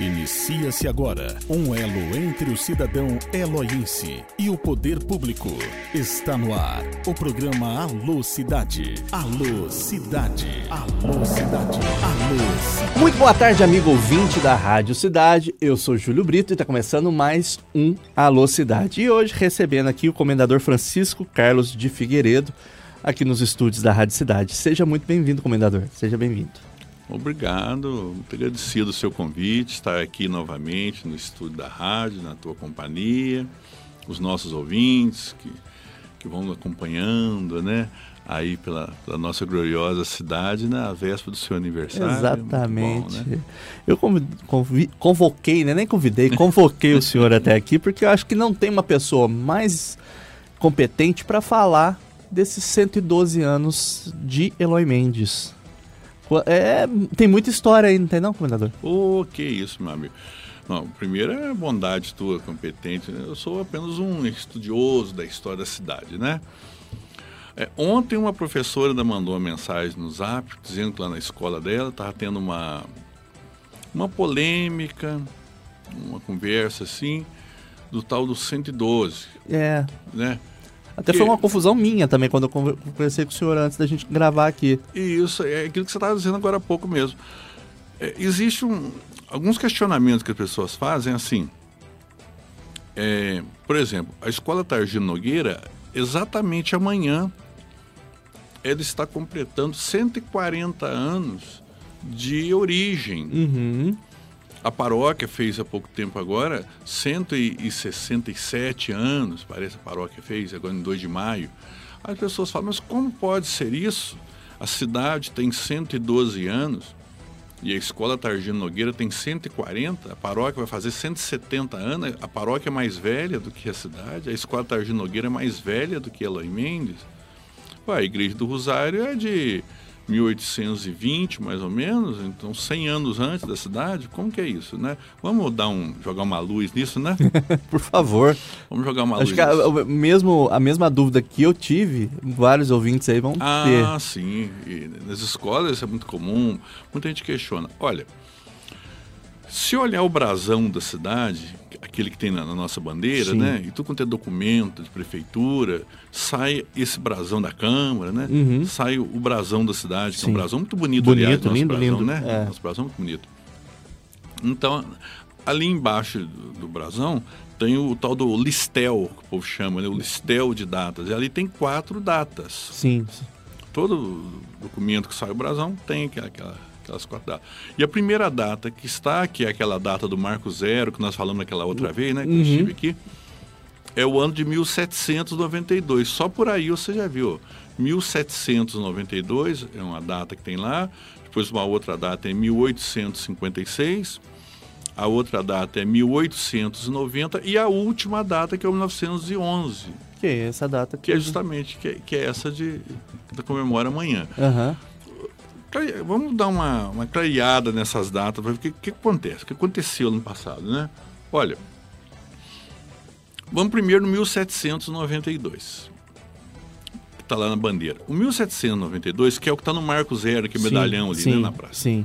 Inicia-se agora um elo entre o cidadão eloiense e o poder público. Está no ar o programa Alô Cidade. Alô Cidade. Alô Cidade. Alô Cidade. Muito boa tarde, amigo ouvinte da Rádio Cidade. Eu sou Júlio Brito e está começando mais um Alô Cidade. E hoje recebendo aqui o comendador Francisco Carlos de Figueiredo, aqui nos estúdios da Rádio Cidade. Seja muito bem-vindo, comendador. Seja bem-vindo. Obrigado, muito agradecido o seu convite, estar aqui novamente no estúdio da rádio, na tua companhia, os nossos ouvintes que, que vão acompanhando, né? Aí pela, pela nossa gloriosa cidade na véspera do seu aniversário. Exatamente. Bom, né? Eu convi- convi- convoquei, né? Nem convidei, convoquei o senhor até aqui, porque eu acho que não tem uma pessoa mais competente para falar desses 112 anos de Eloy Mendes. É, tem muita história aí, não tem não, comendador? Ô, que isso, meu amigo. Não, primeiro é a bondade tua, competente. né? Eu sou apenas um estudioso da história da cidade, né? É, ontem uma professora ainda mandou uma mensagem no zap dizendo que lá na escola dela estava tendo uma, uma polêmica, uma conversa assim, do tal do 112, É. né? Até foi uma confusão minha também quando eu conver- conversei com o senhor antes da gente gravar aqui. E isso é aquilo que você estava dizendo agora há pouco mesmo. É, existe um, alguns questionamentos que as pessoas fazem assim. É, por exemplo, a escola Targino Nogueira, exatamente amanhã, ela está completando 140 anos de origem. Uhum. A paróquia fez há pouco tempo agora 167 anos, parece a paróquia fez agora em 2 de maio. As pessoas falam, mas como pode ser isso? A cidade tem 112 anos e a escola Targino Nogueira tem 140, a paróquia vai fazer 170 anos, a paróquia é mais velha do que a cidade, a escola Targino Nogueira é mais velha do que Eloy Mendes. Ué, a igreja do Rosário é de 1820, mais ou menos, então 100 anos antes da cidade. Como que é isso, né? Vamos dar um, jogar uma luz nisso, né? Por favor. Vamos jogar uma Acho luz que a, mesmo, a mesma dúvida que eu tive, vários ouvintes aí vão ter. Ah, sim. E nas escolas isso é muito comum. Muita gente questiona. Olha, se olhar o brasão da cidade, aquele que tem na, na nossa bandeira, Sim. né? E tudo quanto é documento de prefeitura, sai esse brasão da Câmara, né? Uhum. Sai o brasão da cidade, que é Sim. um brasão muito bonito, Bonito, aliás, nosso lindo, brasão, lindo. né? É. Nosso brasão é muito bonito. Então, ali embaixo do, do brasão tem o tal do listel, que o povo chama, né? O listel de datas. E ali tem quatro datas Sim. todo documento que sai o brasão tem aquela, aquela- aquelas quatro datas. E a primeira data que está, que é aquela data do Marco Zero, que nós falamos naquela outra vez, né? Que eu Uhum. estive aqui, é o ano de 1792. Só por aí você já viu. 1792 é uma data que tem lá. Depois uma outra data é 1856. A outra data é 1890 e a última data que é 1911, Que é essa data que é justamente que é, que é essa de que comemora amanhã. Aham. Vamos dar uma, uma clareada nessas datas para ver o que, que acontece, o que aconteceu no passado, né? Olha, vamos primeiro no 1792, que está lá na bandeira. O 1792, que é o que está no Marco Zero, que é o Sim, medalhão ali sim, né, na praça. Sim.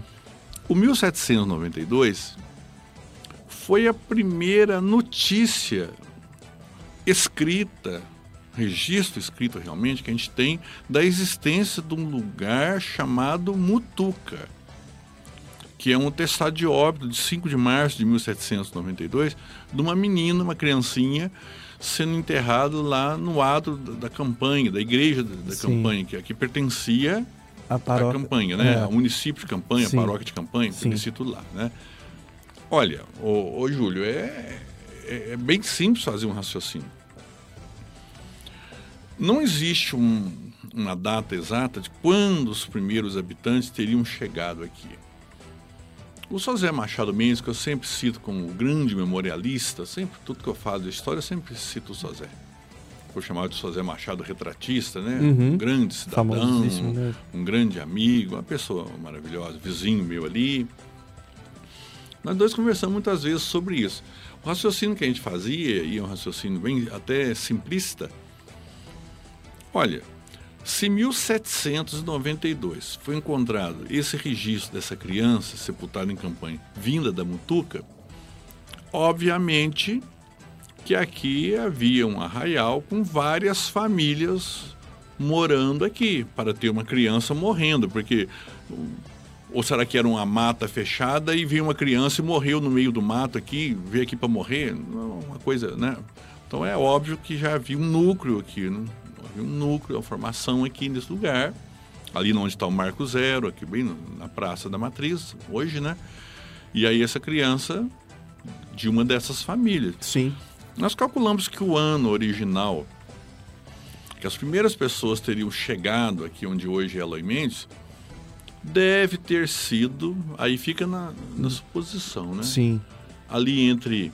O 1792 foi a primeira notícia escrita, registro escrito realmente, que a gente tem da existência de um lugar chamado Mutuca, que é um testado de óbito de 5 de março de 1792 de uma menina, uma criancinha, sendo enterrada lá no adro da, campanha, da igreja da, Sim. campanha, que, que pertencia paróquia. campanha, né? É. O município de campanha, Sim. a paróquia de campanha, pertencia tudo lá, né? Olha, ô, ô Júlio, é, é, é bem simples fazer um raciocínio. Não existe um- uma data exata de quando os primeiros habitantes teriam chegado aqui. O José Machado Mendes, que eu sempre cito como o grande memorialista, sempre tudo que eu falo de história, eu sempre cito o José. Por chamar de José Machado retratista, né? Uhum. Um grande cidadão, né? um grande amigo, uma pessoa maravilhosa, vizinho meu ali. Nós dois conversamos muitas vezes sobre isso. O raciocínio que a gente fazia, e é um raciocínio bem até simplista, olha, Se 1792 foi encontrado esse registro dessa criança sepultada em campanha vinda da Mutuca, obviamente que aqui havia um arraial com várias famílias morando aqui para ter uma criança morrendo, porque ou será que era uma mata fechada e veio uma criança e morreu no meio do mato aqui, veio aqui para morrer? Uma coisa, né? Então é óbvio que já havia um núcleo aqui, né? Havia um núcleo, uma formação aqui nesse lugar, ali onde está o Marco Zero, aqui bem na Praça da Matriz, hoje, né? E aí essa criança de uma dessas famílias. Sim. Nós calculamos que o ano original, que as primeiras pessoas teriam chegado aqui onde hoje é Eloy Mendes, deve ter sido, aí fica na, na suposição, né? Sim. Ali entre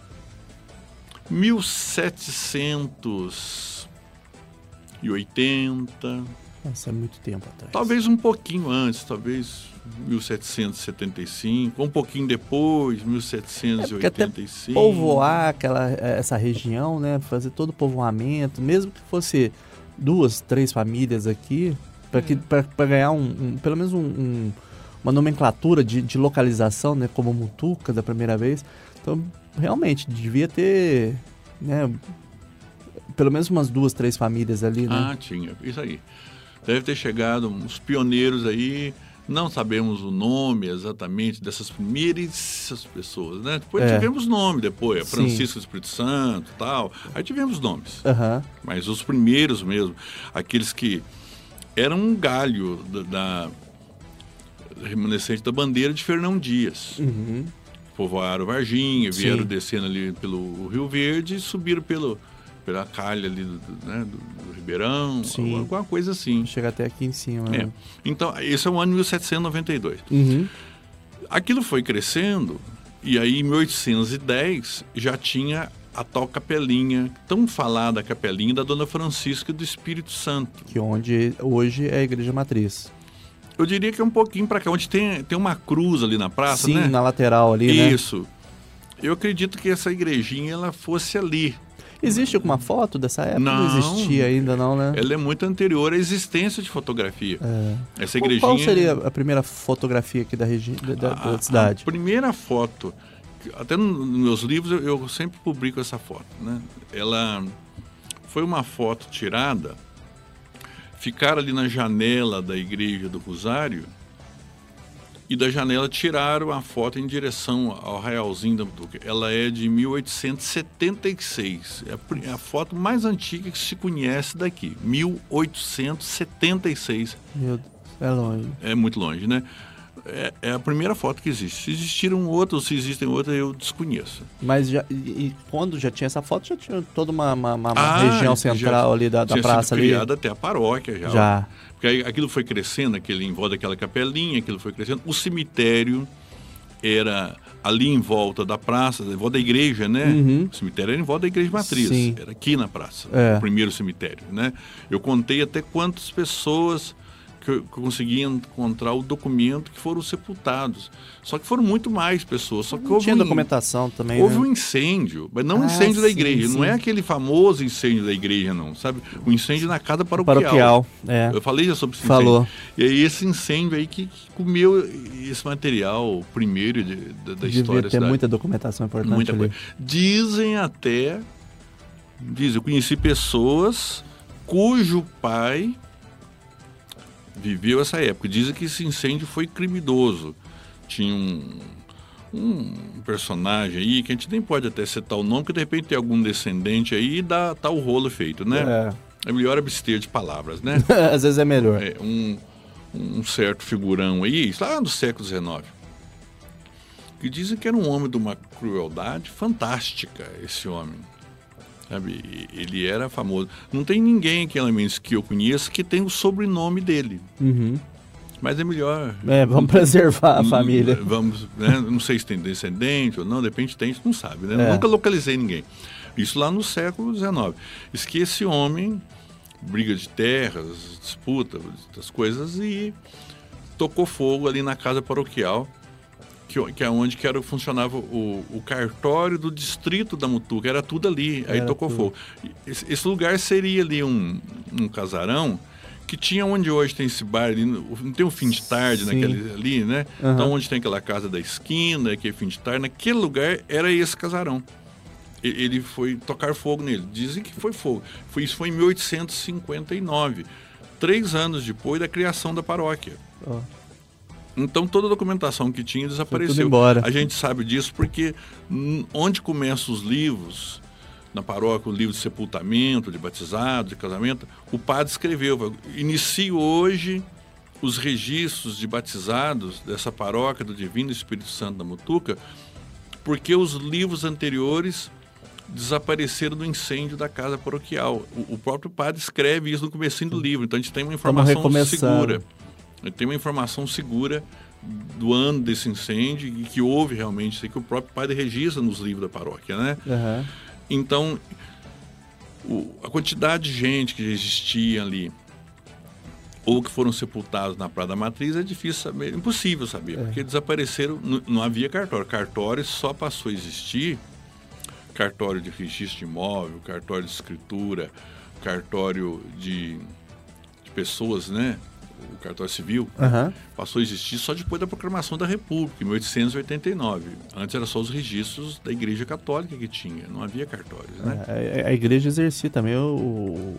1780. Nossa, é muito tempo atrás. Talvez um pouquinho antes, talvez 1775, um pouquinho depois, 1785. É até povoar aquela, essa região, né? Fazer todo o povoamento, mesmo que fosse duas, três famílias aqui, para ganhar um, um, pelo menos um, um, uma nomenclatura de, de, localização, né, como Mutuca da primeira vez. Então, realmente, devia ter, né, pelo menos umas duas, três famílias ali, né? Ah, tinha, isso aí. Deve ter chegado uns pioneiros aí, não sabemos o nome exatamente dessas primeiras pessoas, né? Depois é. tivemos nome depois, Francisco Espírito Santo tal. Aí tivemos nomes. Uhum. Mas os primeiros mesmo, aqueles que era um galho da, da remanescente da bandeira de Fernão Dias. Uhum. Povoaram Varginha, vieram Sim. descendo ali pelo Rio Verde e subiram pelo, pela calha ali do, né, do, do Ribeirão, Sim. alguma coisa assim. Chega até aqui em cima. É. Né? Então, esse é o ano 1792. Uhum. Aquilo foi crescendo e aí em 1810 já tinha a tal capelinha, tão falada capelinha da Dona Francisca do Espírito Santo. Que onde hoje é a igreja matriz. Eu diria que é um pouquinho para cá, onde tem, tem uma cruz ali na praça, Sim, né? na lateral ali, né? Isso. Eu acredito que essa igrejinha ela fosse ali. Existe alguma foto dessa época? Não, não existia ainda, não, né? Ela é muito anterior à existência de fotografia. É. Essa igrejinha... Qual seria a primeira fotografia aqui da, regi... da, da, da cidade? A primeira foto até nos meus livros eu, eu, sempre publico essa foto, né? Ela foi uma foto tirada, ficar ali na janela da igreja do Rosário e da janela tiraram a foto em direção ao Realzinho da Mutuca. Ela é de 1876. É a, é a foto mais antiga que se conhece daqui. 1876. Meu Deus, é longe. É muito longe, né? é, é, a primeira foto que existe. Se existiram outras, se existem outras, eu desconheço. Mas já, e, quando já tinha essa foto, já tinha toda uma, uma, uma ah, região central ali da, da praça ali. criada até a paróquia já. Já. Porque aí, aquilo foi crescendo, aquele em volta daquela capelinha, aquilo foi crescendo. O cemitério era ali em volta da praça, em volta da igreja, né? Uhum. O cemitério era em volta da igreja matriz, Sim. era aqui na praça, é. o primeiro cemitério, né? Eu contei até quantas pessoas que eu consegui encontrar o documento que foram sepultados. Só que foram muito mais pessoas. Só que não houve tinha um, documentação também. Houve né? um incêndio, mas não ah, um incêndio sim, da igreja. Sim. Não é aquele famoso incêndio da igreja, não, sabe? O incêndio na casa paroquial. Paroquial, é. Eu falei já sobre esse Falou. incêndio. E aí esse incêndio aí que, que comeu esse material primeiro de, de, da Devia história. ter muita documentação importante Muita coisa. Dizem até, diz, eu conheci pessoas cujo pai viveu essa época. Dizem que esse incêndio foi criminoso. Tinha um, um personagem aí que a gente nem pode até citar o nome, que de repente tem algum descendente aí e dá tá o rolo feito, né? É, é melhor abster de palavras, né? Às vezes é melhor. É, um, um certo figurão aí, lá no século XIX, que dizem que era um homem de uma crueldade fantástica, esse homem. Sabe? Ele era famoso. Não tem ninguém aqui, elementos que eu conheça que tem o sobrenome dele. Uhum. Mas é melhor. É, vamos preservar a família. Vamos, né? Não sei se tem descendente ou não, de repente tem, a gente não sabe, né? É. Nunca localizei ninguém. Isso lá no século XIX. Diz que esse homem, briga de terras, disputa, das coisas, e tocou fogo ali na casa paroquial que, que é onde que era, funcionava o, o cartório do distrito da Mutuca, era tudo ali, aí Era tocou tudo. fogo. Esse, esse lugar seria ali um, um casarão que tinha onde hoje tem esse bar ali, não tem um fim de tarde Sim. naquele ali, né? Aham. Então onde tem aquela casa da esquina, aquele fim de tarde, naquele lugar era esse casarão. Ele foi tocar fogo nele. Dizem que foi fogo. Foi, isso foi em 1859, três anos depois da criação da paróquia. Ó. Então toda a documentação que tinha desapareceu. embora. A gente sabe disso porque onde começam os livros, na paróquia, o livro de sepultamento, de batizado, de casamento, o padre escreveu, inicio hoje os registros de batizados dessa paróquia do Divino Espírito Santo da Mutuca, porque os livros anteriores desapareceram no incêndio da casa paroquial. O, o próprio padre escreve isso no comecinho do livro, então a gente tem uma informação recomeçando. Segura. Tem uma informação segura do ano desse incêndio e que houve realmente isso aí que o próprio padre registra nos livros da paróquia, né? Aham. Então, o- a quantidade de gente que existia ali ou que foram sepultados na Praia da Matriz é difícil saber, impossível saber, porque desapareceram, n- não havia cartório. Cartório só passou a existir cartório de registro de imóvel, cartório de escritura, cartório de, de pessoas, né? O cartório civil Aham. passou a existir só depois da proclamação da República, em 1889. Antes era só os registros da Igreja Católica que tinha, não havia cartórios, né? É, A, a igreja exercia também o- o-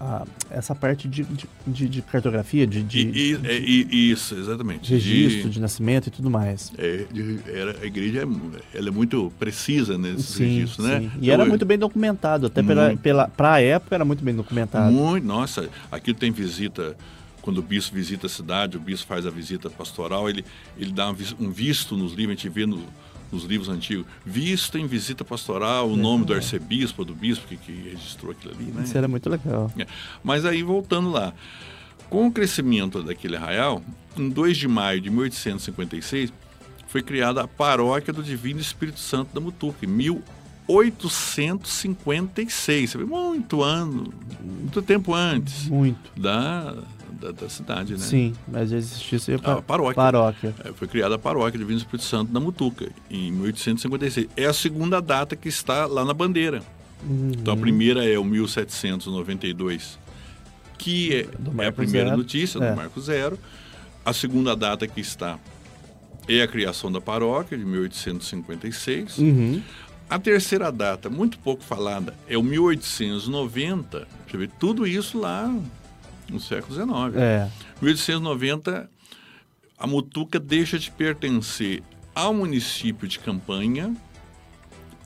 a- essa parte de, de, de- de cartografia, de, de, E- e- é, e- isso, exatamente. de registro, De- de nascimento e tudo mais. é, de- era, a igreja é- ela é muito precisa nesses Sim, registros, né? sim. E era Então, muito bem documentado, até pela, Muito. pela, pra época era muito bem documentado. Muito, nossa, aqui tem visita, quando o bispo visita a cidade, o bispo faz a visita pastoral, ele, ele dá um visto nos livros, a gente vê no- nos livros antigos, visto em visita pastoral, o nome do arcebispo, do bispo que, que registrou aquilo ali, né? Isso era muito legal. É. Mas aí, voltando lá, com o crescimento daquele arraial, em 2 de maio de 1856, foi criada a Paróquia do Divino Espírito Santo da Mutuca, em 1856. Você vê, muito ano, muito tempo antes Muito. da, da, da cidade, né? Sim, mas existia aí A pa- paróquia. paróquia. É, Foi criada a Paróquia Divino Espírito Santo da Mutuca, em 1856. É a segunda data que está lá na bandeira. Então a Uhum. primeira é o 1792, que é, é a primeira Zero. notícia É. do Marco Zero. A segunda data que está é a criação da paróquia, de 1856. Uhum. A terceira data, muito pouco falada, é o 1890. Você vê, tudo isso lá no século XIX. É. 1890, a Mutuca deixa de pertencer ao município de Campanha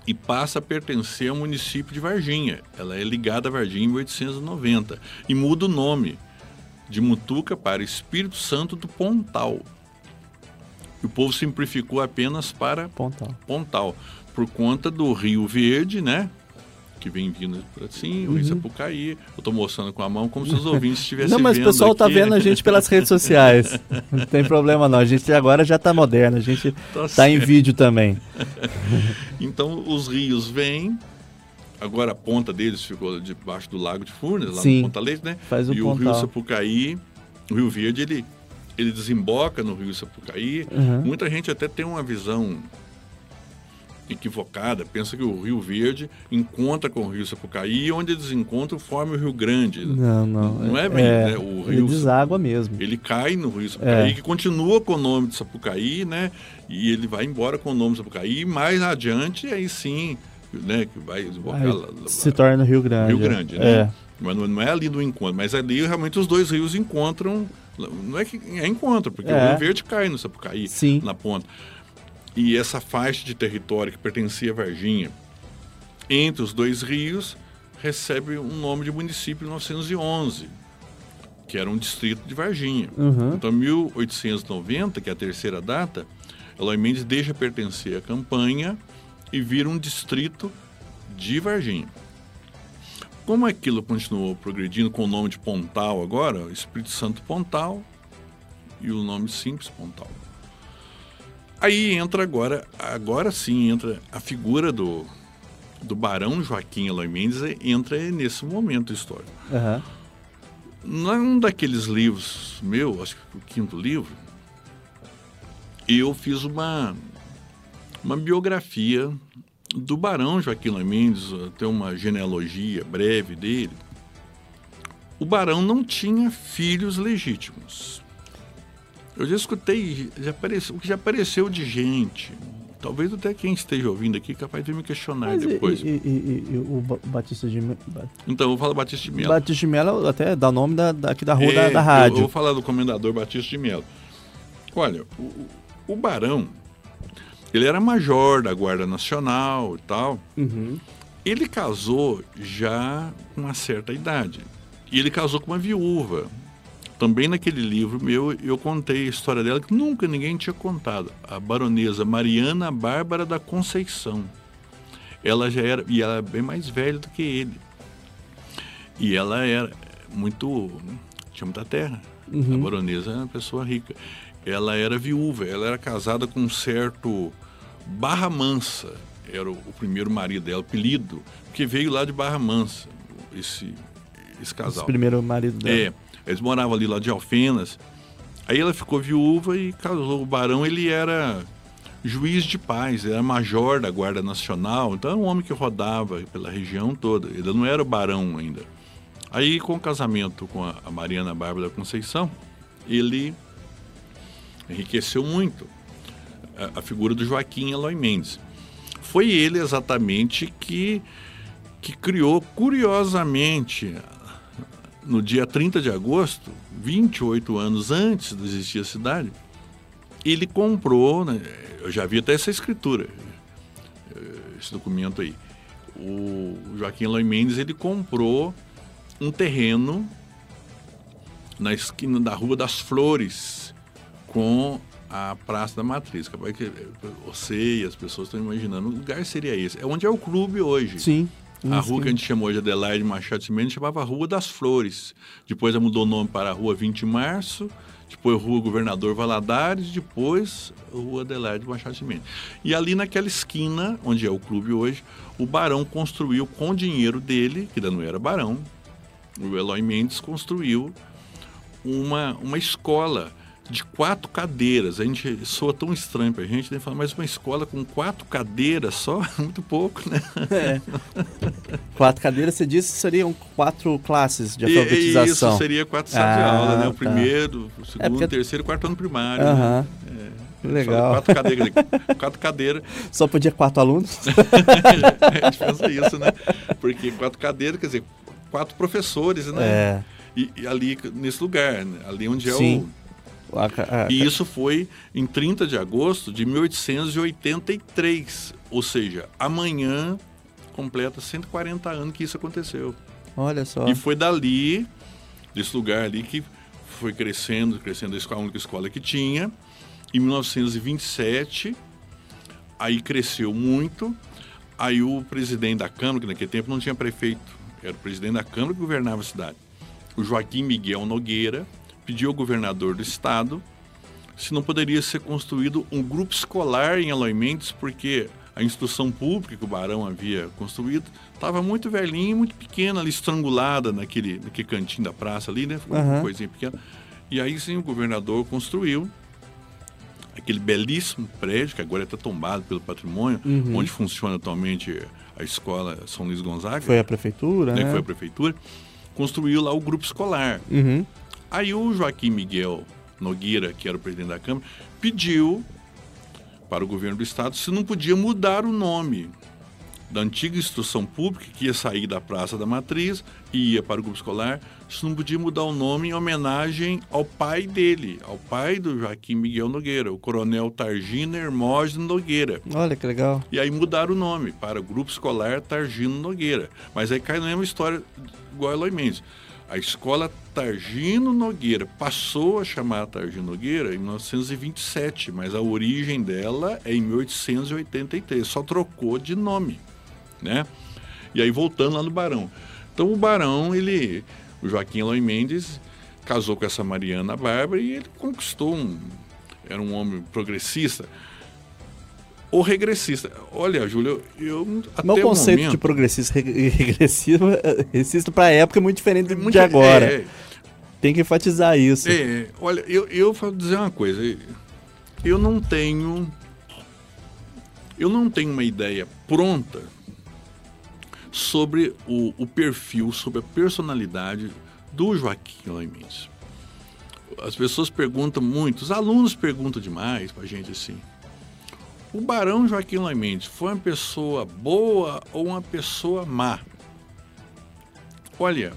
e passa a pertencer ao município de Varginha. Ela é ligada a Varginha em 1890 e muda o nome de Mutuca para Espírito Santo do Pontal. O povo simplificou apenas para Pontal. Pontal, por conta do Rio Verde, né? Que vem vindo assim, o Rio Sapucaí. Eu estou mostrando com a mão como se os ouvintes estivessem Uhum. Não, mas o vendo pessoal tá aqui. vendo a gente pelas redes sociais. Não tem problema não. A gente agora já tá moderno. A gente Tá tá em vídeo também. Então os rios vêm. Agora a ponta deles ficou debaixo do Lago de Furnas, lá Sim. no Ponta Leite, né? Faz o e o Rio Pontal. Sapucaí, o Rio Verde, ele, ele desemboca no Rio Sapucaí. Uhum. Muita gente até tem uma visão equivocada, pensa que o Rio Verde encontra com o Rio Sapucaí, e onde eles encontram forma o Rio Grande. Não, não. Não é bem, né? O ele rio- deságua mesmo. Ele cai no Rio Sapucaí, É. que continua com o nome de Sapucaí, né? E ele vai embora com o nome de Sapucaí, e mais adiante, aí sim, né? Que vai desembocar Aí lá- lá- se torna Rio Grande. Rio Grande, né? É. Mas não, não é ali do encontro, mas ali realmente os dois rios encontram. Não é que é encontro, porque É. o Rio Verde cai no Sapucaí, Sim. na ponta. E essa faixa de território que pertencia a Varginha, entre os dois rios, recebe um nome de município em 1911, que era um distrito de Varginha. Uhum. Então, 1890, que é a terceira data, Eloy Mendes deixa pertencer à campanha e vira um distrito de Varginha. Como aquilo continuou progredindo com o nome de Pontal agora, Espírito Santo Pontal e o nome simples Pontal. Aí entra agora, agora sim entra a figura do, do Barão Joaquim Eloy Mendes, entra nesse momento histórico. Aham. Num daqueles livros meu, acho que o quinto livro, eu fiz uma, uma biografia do Barão Joaquim Eloy Mendes, tem uma genealogia breve dele. o barão não tinha filhos legítimos. Eu já escutei, já apareceu, o que já apareceu de gente, talvez até quem esteja ouvindo aqui capaz de me questionar Mas depois. E, e- e- o Ba- Batista de Mello? Então, eu vou falar Batista de Melo. Batista de Mello até dá o nome da, da- aqui da rua da, É, da Eu, rádio. eu vou falar do comendador Batista de Melo. Olha, o, o- o barão, ele era major da Guarda Nacional e tal. Uhum. Ele casou já com uma certa idade. E ele casou com uma viúva. Também naquele livro meu, eu contei a história dela que nunca ninguém tinha contado. A baronesa Mariana Bárbara da Conceição. Ela já era, e ela é bem mais velha do que ele. E ela era muito, tinha muita terra. A baronesa era uma pessoa rica. Ela era viúva, ela era casada com um certo Barra Mansa. Era o, o primeiro marido dela, apelido, que veio lá de Barra Mansa, esse, esse Esse casal. primeiro marido dela. É, eles moravam ali lá de Alfenas. Aí ela ficou viúva e casou. O barão, ele era juiz de paz, era major da Guarda Nacional, então era um homem que rodava pela região toda. Ele não era barão ainda. Aí, com o casamento com a, Mariana Bárbara Conceição, ele enriqueceu muito a, a figura do Joaquim Eloy Mendes. Foi ele exatamente que, que criou, curiosamente, no dia 30 de agosto, 28 anos antes de existir a cidade, ele comprou, né, eu já vi até essa escritura, eh, esse documento aí. O Joaquim Eloy Mendes, ele comprou um terreno na esquina da Rua das Flores com a Praça da Matriz. Capaz que você e as pessoas estão imaginando, o lugar seria esse. É onde é o clube hoje. Sim. A rua que a gente chamou de Adelaide Machado de Mendes chamava Rua das Flores. Depois ela mudou o nome para Rua 20 de Março, depois Rua Governador Valadares, depois Rua Adelaide Machado de Mendes. E ali naquela esquina, onde é o clube hoje, o barão construiu com o dinheiro dele, que ainda não era barão, o Eloy Mendes construiu uma, uma escola de quatro cadeiras. A gente soa tão estranho pra gente, né? Fala, mas uma escola com quatro cadeiras só, muito pouco, né? É. Quatro cadeiras, você disse seriam quatro classes de E- e alfabetização. isso seria quatro salas de Ah, aula, né? O tá. primeiro, o segundo, porque- o terceiro e quarto ano primário. né? Aham. Fala Legal. Quatro cadeiras. quatro cadeiras. Só podia quatro alunos? a gente pensa isso, né? Porque quatro cadeiras, quer dizer, quatro professores, né? É. E, e ali nesse lugar, né? ali onde é Sim. o. E isso foi em 30 de agosto de 1883. Ou seja, amanhã completa 140 anos que isso aconteceu. Olha só. E foi dali, desse lugar ali, que foi crescendo, crescendo a única escola que tinha. Em 1927, aí cresceu muito. Aí o presidente da Câmara, que naquele tempo não tinha prefeito, era o presidente da Câmara que governava a cidade, o Joaquim Miguel Nogueira, pediu ao governador do estado se não poderia ser construído um grupo escolar em Eloy Mendes, porque a instituição pública que o Barão havia construído estava muito velhinha e muito pequena, ali estrangulada naquele, naquele cantinho da praça ali, né? Ficou uma Aham. coisinha pequena. E aí sim o governador construiu aquele belíssimo prédio, que agora está tombado pelo patrimônio, Uhum. onde funciona atualmente a escola São Luís Gonzaga, Foi a prefeitura, né, né? foi a prefeitura, construiu lá o grupo escolar. Uhum. Aí o Joaquim Miguel Nogueira, que era o presidente da Câmara, pediu para o governo do estado se não podia mudar o nome da antiga instituição pública que ia sair da Praça da Matriz e ia para o grupo escolar, se não podia mudar o nome em homenagem ao pai dele, ao pai do Joaquim Miguel Nogueira, o coronel Targino Hermógenes Nogueira. Olha que legal. E aí mudaram o nome para Grupo Escolar Targino Nogueira. Mas aí cai na mesma história igual a Eloy Mendes. A escola Targino Nogueira passou a chamar Targino Nogueira em 1927, mas a origem dela é em 1883, só trocou de nome, né? E aí voltando lá no Barão. Então o Barão, ele, o Joaquim Eloy Mendes, casou com essa Mariana Bárbara e ele conquistou um, era um homem progressista ou regressista. Olha, Júlio, eu até Meu conceito momento, de progressista e regressivo, regressista pra época é muito diferente é de muito- agora. É, Tem que enfatizar isso. é, olha, eu, eu vou dizer uma coisa. Eu não tenho. Eu não tenho uma ideia pronta sobre o, o perfil, sobre a personalidade do Joaquim Eloy Mendes. As pessoas perguntam muito, os alunos perguntam demais para a gente assim. O Barão Joaquim Eloy Mendes foi uma pessoa boa ou uma pessoa má? Olha,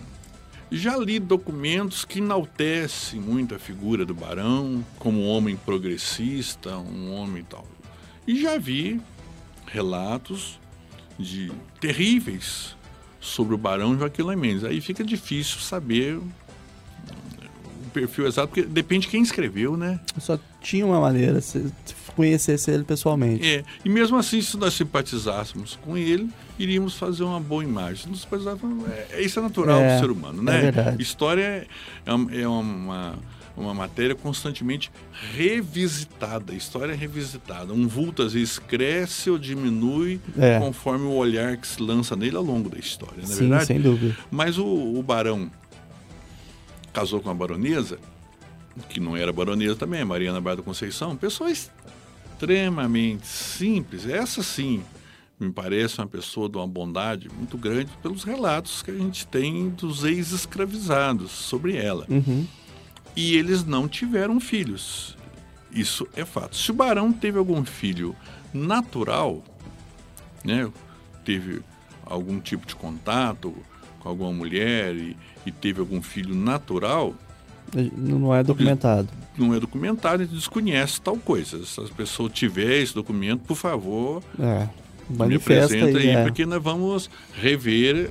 já li documentos que enaltecem muito a figura do Barão como um homem progressista, um homem tal. E já vi relatos de terríveis sobre o Barão Joaquim Mendes. Aí fica difícil saber perfil exato, porque depende de quem escreveu, né? Só tinha uma maneira, se conhecesse ele pessoalmente. É, e mesmo assim, se nós simpatizássemos com ele, iríamos fazer uma boa imagem. Nos é, isso é natural é, do ser humano, né? É verdade. História é, é uma, uma matéria constantemente revisitada. História é revisitada. Um vulto às vezes cresce ou diminui é. conforme o olhar que se lança nele ao longo da história, não é Sim, verdade? sem dúvida. Mas o, o barão casou com a baronesa, que não era baronesa também, Mariana Barra da Conceição, pessoa extremamente simples. Essa sim me parece uma pessoa de uma bondade muito grande pelos relatos que a gente tem dos ex-escravizados sobre ela. Uhum. E eles não tiveram filhos. Isso é fato. Se o Barão teve algum filho natural, né, teve algum tipo de contato com alguma mulher e, e teve algum filho natural, não é documentado. Não é documentado, a gente desconhece tal coisa. Se as pessoas tiver esse documento, por favor, é, me apresenta aí, é. porque nós vamos rever.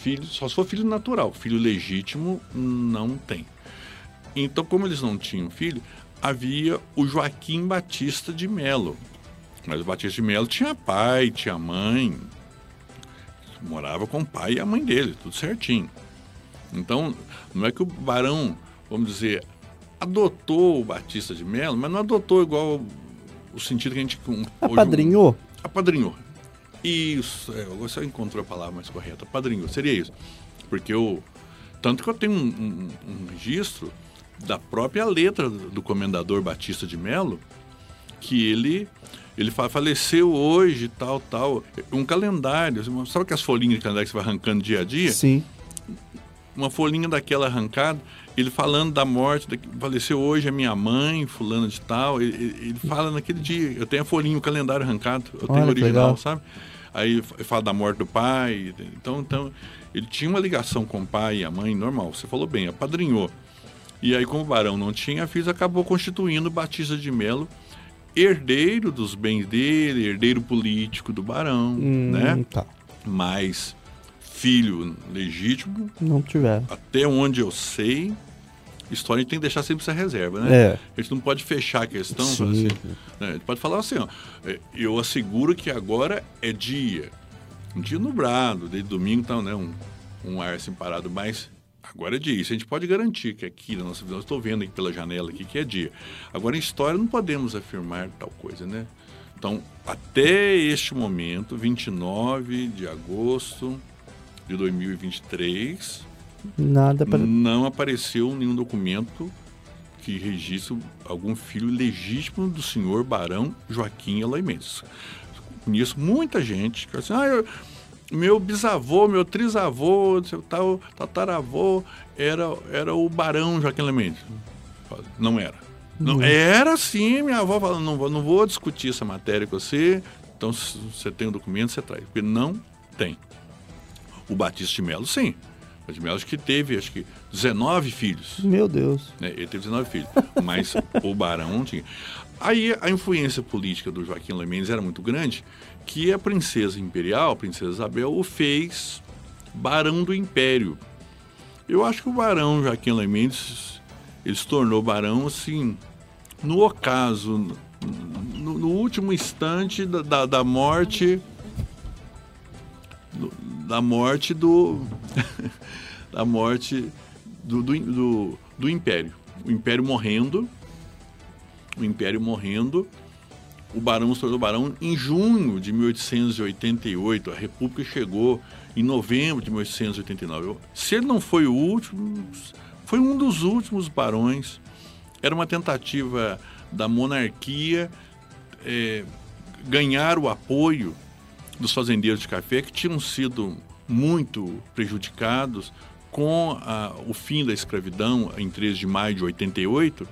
Filho, só se for filho natural. Filho legítimo, não tem. Então, como eles não tinham filho, havia o Joaquim Batista de Melo. Mas o Batista de Melo tinha pai, tinha mãe, morava com o pai e a mãe dele, tudo certinho. Então, não é que o barão vamos dizer, adotou o Batista de Melo, mas não adotou igual o sentido que a gente. Apadrinhou? Um, apadrinhou. Isso, é, você encontrou a palavra mais correta. Apadrinhou, seria isso. Porque eu. Tanto que eu tenho um, um, um registro da própria letra do comendador Batista de Melo, que ele ele faleceu hoje, tal, tal. Um calendário, sabe que as folhinhas de calendário que você vai arrancando dia a dia? Sim. Uma folhinha daquela arrancada ele falando da morte, da, faleceu hoje a minha mãe, fulano de tal, ele, ele, fala naquele dia, eu tenho a folhinha, o calendário arrancado, eu tenho o original, sabe? Aí fala da morte do pai, então, então ele tinha uma ligação com o pai e a mãe normal, você falou bem, apadrinhou. E aí, como o Barão não tinha filhos, acabou constituindo Batista de Melo herdeiro dos bens dele, herdeiro político do Barão, hum, né? Tá. Mas filho legítimo. Não tiver. Até onde eu sei, história a gente tem que deixar sempre essa reserva, né? É. A gente não pode fechar a questão. Sim. Assim, né? A gente pode falar assim, ó, é, eu asseguro que agora é dia. Um dia nublado, desde domingo tá né, um, um ar assim parado, mas agora é dia. Isso a gente pode garantir que aqui na nossa visão, estou vendo aqui pela janela aqui que é dia. Agora em história não podemos afirmar tal coisa, né? Então, até este momento, 29 de agosto de 2023, Nada para... não apareceu nenhum documento que registre algum filho legítimo do senhor Barão Joaquim Eloy Mendes. Conheço muita gente que assim, ah, eu, meu bisavô, meu trisavô, tal, tataravô era, era o Barão Joaquim Eloy Mendes. Não era. Não, era sim, minha avó falando, não vou, não vou discutir essa matéria com você, então se você tem o um documento, você traz. Porque não tem. O Batista de Melo, sim. Melo acho que teve, acho que 19 filhos. Meu Deus. É, ele teve 19 filhos. Mas o Barão tinha. Aí a influência política do Joaquim Lemendes era muito grande, que a princesa imperial, a princesa Isabel, o fez barão do império. Eu acho que o barão Joaquim Lemendes, ele se tornou barão, assim, no ocaso, no, no último instante da, da, da morte da morte do da morte do, do, do, império. O império morrendo, o império morrendo, o barão se tornou barão em junho de 1888. A república chegou em novembro de 1889. Se ele não foi o último, foi um dos últimos barões. Era uma tentativa da monarquia é, ganhar o apoio dos fazendeiros de café que tinham sido muito prejudicados com a, o fim da escravidão em 13 de maio de 88,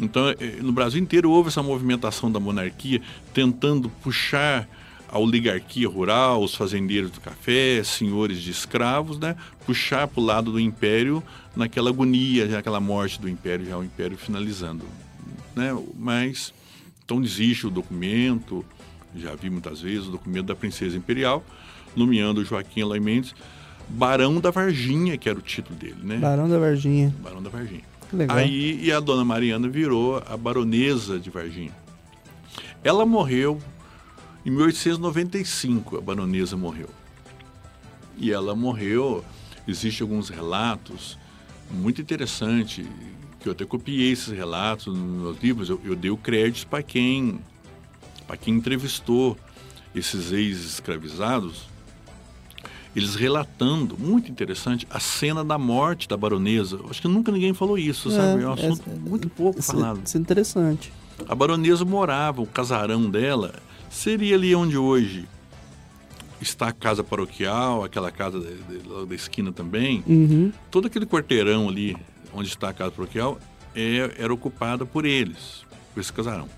então eh, no Brasil inteiro houve essa movimentação da monarquia tentando puxar a oligarquia rural, os fazendeiros do café, senhores de escravos, né, puxar para o lado do império naquela agonia, naquela morte do império, já o império finalizando. Né? Mas, então existe o documento, já vi muitas vezes, o documento da princesa imperial, nomeando Joaquim Eloy Mendes Barão da Varginha, que era o título dele, né? Barão da Varginha. Barão da Varginha. Legal. Aí, e a dona Mariana virou a baronesa de Varginha. Ela morreu em 1895, a baronesa morreu. E ela morreu, existem alguns relatos muito interessantes, que eu até copiei esses relatos nos meus livros, eu, eu dei o crédito para quem, para quem entrevistou esses ex-escravizados, eles relatando, muito interessante, a cena da morte da baronesa. Acho que nunca ninguém falou isso, É, sabe? É um assunto é- muito pouco Isso, falado. isso é interessante. A baronesa morava, o casarão dela seria ali onde hoje está a casa paroquial, aquela casa de- de- da esquina também. Uhum. Todo aquele quarteirão ali onde está a casa paroquial é, era ocupada por eles, por esse casarão.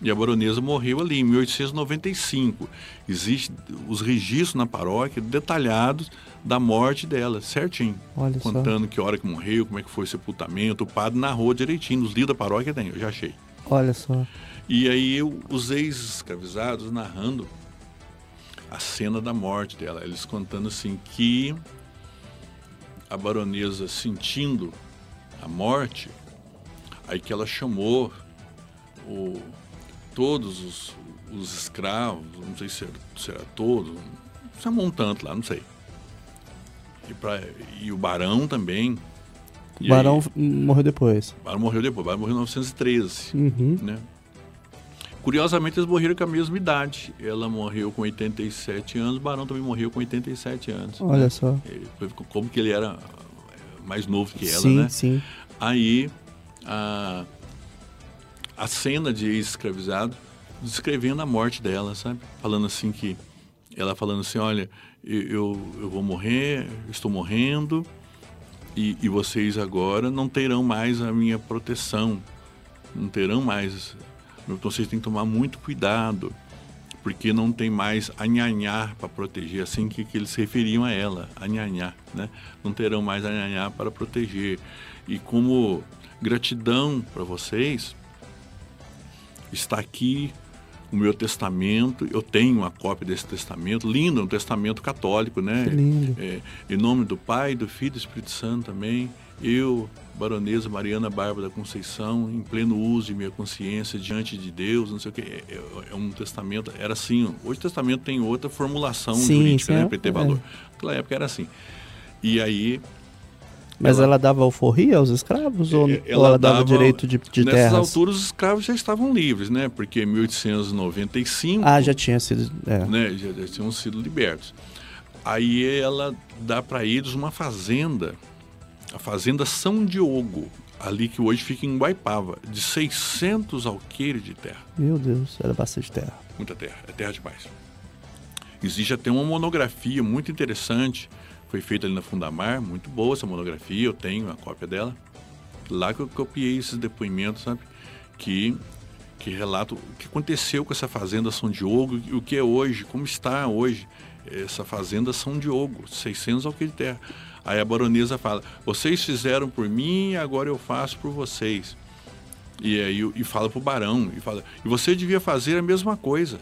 E a baronesa morreu ali em 1895. Existem os registros na paróquia detalhados da morte dela, certinho. Olha só. contando que hora que morreu, como é que foi o sepultamento. O padre narrou direitinho. Nos livros da paróquia tem, eu já achei. Olha só. E aí eu- os ex-escravizados narrando a cena da morte dela. Eles contando assim que a baronesa sentindo a morte, aí que ela chamou o- todos os, os escravos, não sei se era, se era todos, chamou um tanto lá, não sei. E, pra- e o barão também. O Barão aí- morreu depois. o barão morreu depois, o barão morreu em 1913 Uhum. né? Curiosamente, eles morreram com a mesma idade. Ela morreu com 87 anos, o Barão também morreu com 87 anos. Olha só. Eh, foi Como que ele era eh, mais novo que ela, sim, né? sim. Aí, a, a cena de ex-escravizado descrevendo a morte dela, sabe? Falando assim que... Ela falando assim, olha, eu, eu, vou morrer, estou morrendo, e, e vocês agora não terão mais a minha proteção. Não terão mais... Então vocês têm que tomar muito cuidado, porque não tem mais a nhanhá para proteger, assim que, que eles se referiam a ela, a nhanhá, né? Não terão mais a nhanhá para proteger. E como gratidão para vocês, está aqui o meu testamento, eu tenho uma cópia desse testamento, lindo, um testamento católico, né? Que lindo. É, em nome do Pai, do Filho e do Espírito Santo também, eu, baronesa Mariana Bárbara da Conceição, em pleno uso de minha consciência diante de Deus, não sei o que, é, é- é um testamento, era assim, hoje o testamento tem outra formulação Sim, jurídica, né, é- para ter é. valor. Naquela época era assim. E aí, Mas Ela- ela, dava alforria aos escravos ou, É, ou ela dava direito de, de Nessas terras? alturas os escravos já estavam livres, né? Porque em 1895, Ah, já tinha sido. É. né, já, já tinham sido libertos. Aí ela dá para eles uma fazenda, a fazenda São Diogo, ali que hoje fica em Guaipava, de 600 alqueires de terra. Meu Deus, era bastante terra. Muita terra, é terra demais. Existe até uma monografia muito interessante, foi feita ali na Fundamar, muito boa essa monografia, eu tenho a cópia dela. Lá que eu copiei esses depoimentos, sabe? Que, que relata o que aconteceu com essa fazenda São Diogo e o que é hoje, como está hoje essa fazenda São Diogo, 600 alqueires de terra. Aí a baronesa fala, vocês fizeram por mim, agora eu faço por vocês. E aí e fala pro barão e fala: "E você devia fazer a mesma coisa.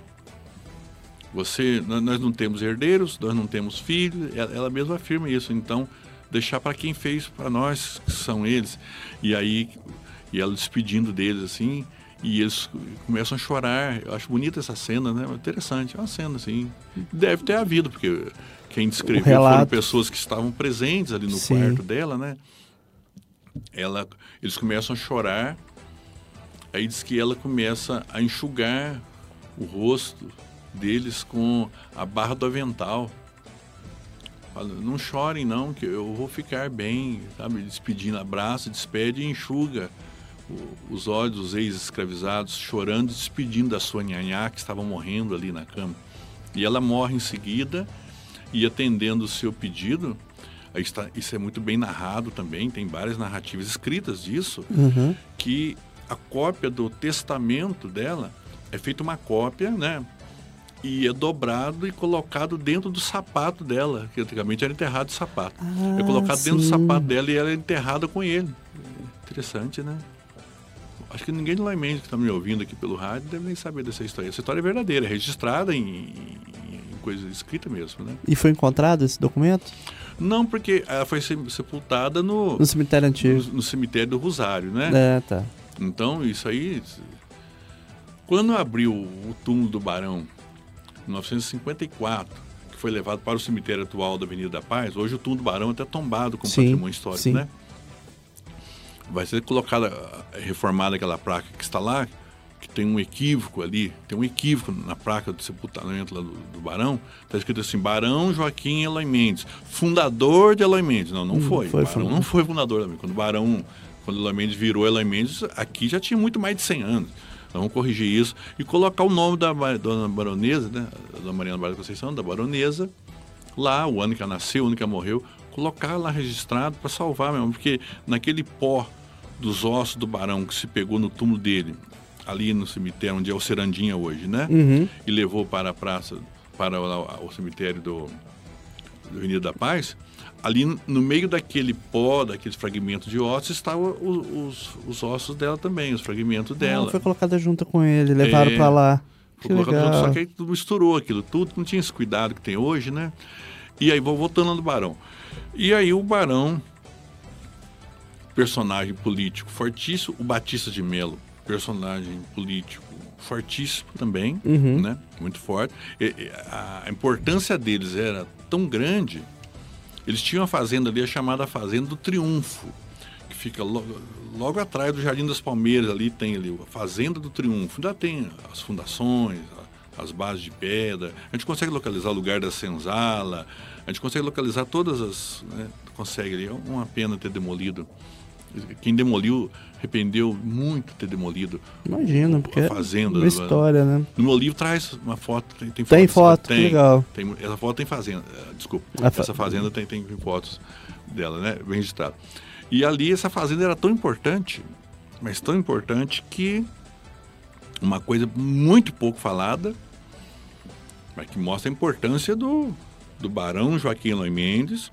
Você, nó- nós não temos herdeiros, nós não temos filhos". Ela, ela mesma afirma isso. Então, deixar para quem fez para nós, que são eles. E aí e ela despedindo deles assim, e eles começam a chorar. Eu acho bonita essa cena, né? Interessante, é uma cena assim. Deve ter havido, porque quem descreveu foram pessoas que estavam presentes ali no Sim. quarto dela, né? Ela, eles começam a chorar Aí diz que ela começa a enxugar o rosto deles com a barra do avental. Fala, não chorem não, que eu vou ficar bem, sabe? Despedindo, abraça, despede e enxuga os olhos dos ex-escravizados, chorando, despedindo da sua nhanhá, que estava morrendo ali na cama. E ela morre em seguida, e atendendo o seu pedido, isso é muito bem narrado também, tem várias narrativas escritas disso, Uhum. que a cópia do testamento dela é feita uma cópia, né? E é dobrado e colocado dentro do sapato dela, que antigamente era enterrado de sapato. é Ah, colocado dentro do sim. sapato dela e ela é enterrada com ele. Interessante, né? Acho que ninguém de Lai Mendes que está me ouvindo aqui pelo rádio deve nem saber dessa história. Essa história é verdadeira, é registrada em, em- em coisa escrita mesmo, né? E foi encontrado esse documento? Não, porque ela foi se- sepultada no, No cemitério no, antigo. no cemitério do Rosário, né? É, tá. Então, isso aí. Quando abriu o túmulo do Barão, em 1954, que foi levado para o cemitério atual da Avenida da Paz, hoje o túmulo do Barão é até tombado como Sim, patrimônio histórico, sim. né? Vai ser colocada, reformada aquela placa que está lá, que tem um equívoco ali, tem um equívoco na placa do sepultamento lá do, do Barão, está escrito assim, Barão Joaquim Eloy Mendes, fundador de Eloy Mendes. Não, não Hum, foi. foi Barão não foi fundador também. Quando o Barão, quando Eloy Mendes virou Eloy Mendes, aqui já tinha muito mais de 100 anos. Então vamos corrigir isso e colocar o nome da dona baronesa, né? Da Mariana Barra da Conceição, da baronesa, lá, o ano que ela nasceu, o ano que ela morreu, colocar lá registrado para salvar mesmo, porque naquele pó dos ossos do barão que se pegou no túmulo dele, ali no cemitério onde é o Serandinha hoje, né? Uhum. E levou para a praça, para o, o cemitério do Avenida da Paz, ali no meio daquele pó, daqueles fragmentos de ossos, estavam os, os ossos dela também, os fragmentos dela. Ah, foi colocada junto com ele, levaram É. pra lá. Que Foi colocado junto, legal. Só que aí misturou aquilo tudo, não tinha esse cuidado que tem hoje, né? E aí, voltando do Barão. E aí o Barão, personagem político fortíssimo, o Batista de Melo, personagem político fortíssimo também, Uhum. né? Muito forte. E- a importância deles era tão grande, eles tinham a fazenda ali, a chamada Fazenda do Triunfo, que fica logo, logo atrás do Jardim das Palmeiras, ali tem ali a Fazenda do Triunfo. Ainda tem as fundações, as bases de pedra. A gente consegue localizar o lugar da senzala, a gente consegue localizar todas as. né, consegue ali. É uma pena ter demolido. Quem demoliu arrependeu muito ter demolido Imagina, porque a é fazenda. uma do- história, né? no meu livro traz uma foto, tem, tem, Tem foto, tem, legal. tem- essa foto tem fazenda, eh, desculpa. A fa- Essa fazenda tem, tem fotos dela, né? Bem registrado. E ali essa fazenda era tão importante, mas tão importante que uma coisa muito pouco falada, mas que mostra a importância do, do Barão Joaquim Eloy Mendes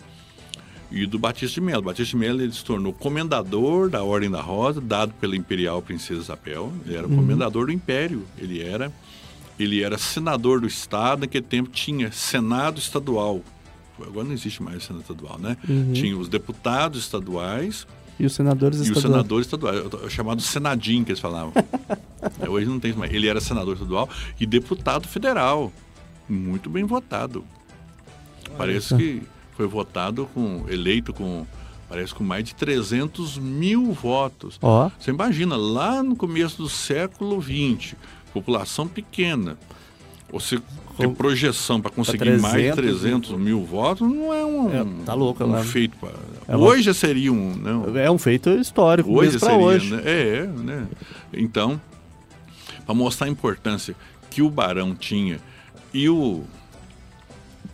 e do Batista de Melo. Batista de Melo ele se tornou comendador da Ordem da Rosa, dado pela Imperial Princesa Isabel. Ele era comendador do Império. Ele era, ele era senador do Estado. Naquele tempo tinha Senado Estadual. Agora não existe mais Senado Estadual, né? Tinha os deputados estaduais E os senadores e os estaduais. senadores estaduais, é chamado Senadim que eles falavam. É, Hoje não tem isso mais. Ele era senador estadual e deputado federal. Muito bem votado. Parece que foi votado com. eleito com. Parece com mais de 300 mil votos. Ó, Você imagina, lá no começo do século XX, população pequena. Você ter Com- projeção para conseguir 300 mais de 300 mil votos não é um, É, tá louco, um né? feito. Pra... É uma- Hoje seria um. Não, é um feito histórico hoje pra seria, hoje. né? É, né? Então, para mostrar a importância que o Barão tinha e o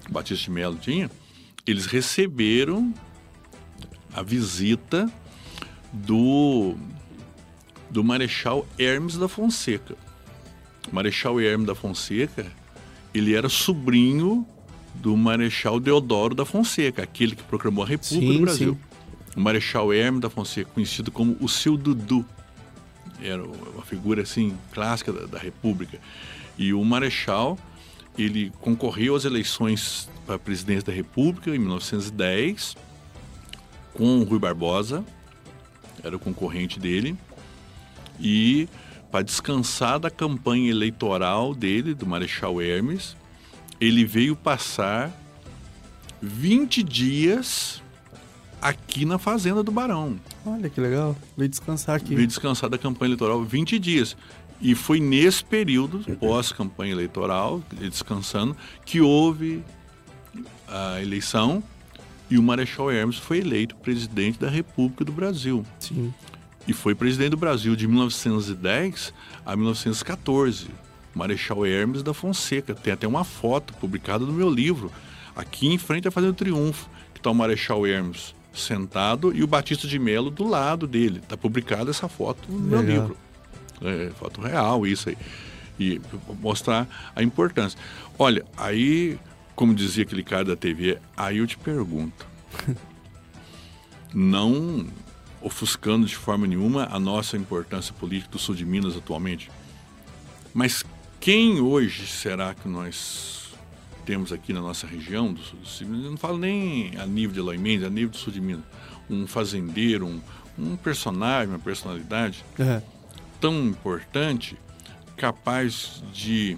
Batista de Melo tinha, eles receberam a visita do do Marechal Hermes da Fonseca. O Marechal Hermes da Fonseca, ele era sobrinho do Marechal Deodoro da Fonseca, aquele que proclamou a República Sim, do Brasil. sim. O Marechal Hermes da Fonseca, conhecido como o seu Dudu, era uma figura assim clássica da, da República. E o Marechal, ele concorreu às eleições para a presidência da República em 1910 com o Rui Barbosa, era o concorrente dele, e para descansar da campanha eleitoral dele, do Marechal Hermes, ele veio passar 20 dias aqui na fazenda do Barão. Olha que legal. Veio descansar aqui. Veio descansar da campanha eleitoral 20 dias. E foi nesse período, pós-campanha eleitoral, ele descansando, que houve a eleição e o Marechal Hermes foi eleito presidente da República do Brasil. Sim. E foi presidente do Brasil de 1910 a 1914. Marechal Hermes da Fonseca. Tem até uma foto publicada no meu livro, aqui em frente à Fazenda do Triunfo, que está o Marechal Hermes sentado e o Batista de Melo do lado dele. Está publicada essa foto no meu livro. É, foto real, isso aí. E mostrar a importância. Olha, aí, como dizia aquele cara da TV, aí eu te pergunto. não ofuscando de forma nenhuma a nossa importância política do sul de Minas atualmente. Mas quem hoje será que nós temos aqui na nossa região do sul de Minas? Eu não falo nem a nível de Eloy Mendes, a nível do sul de Minas. Um fazendeiro, um, um personagem, uma personalidade É. tão importante, capaz de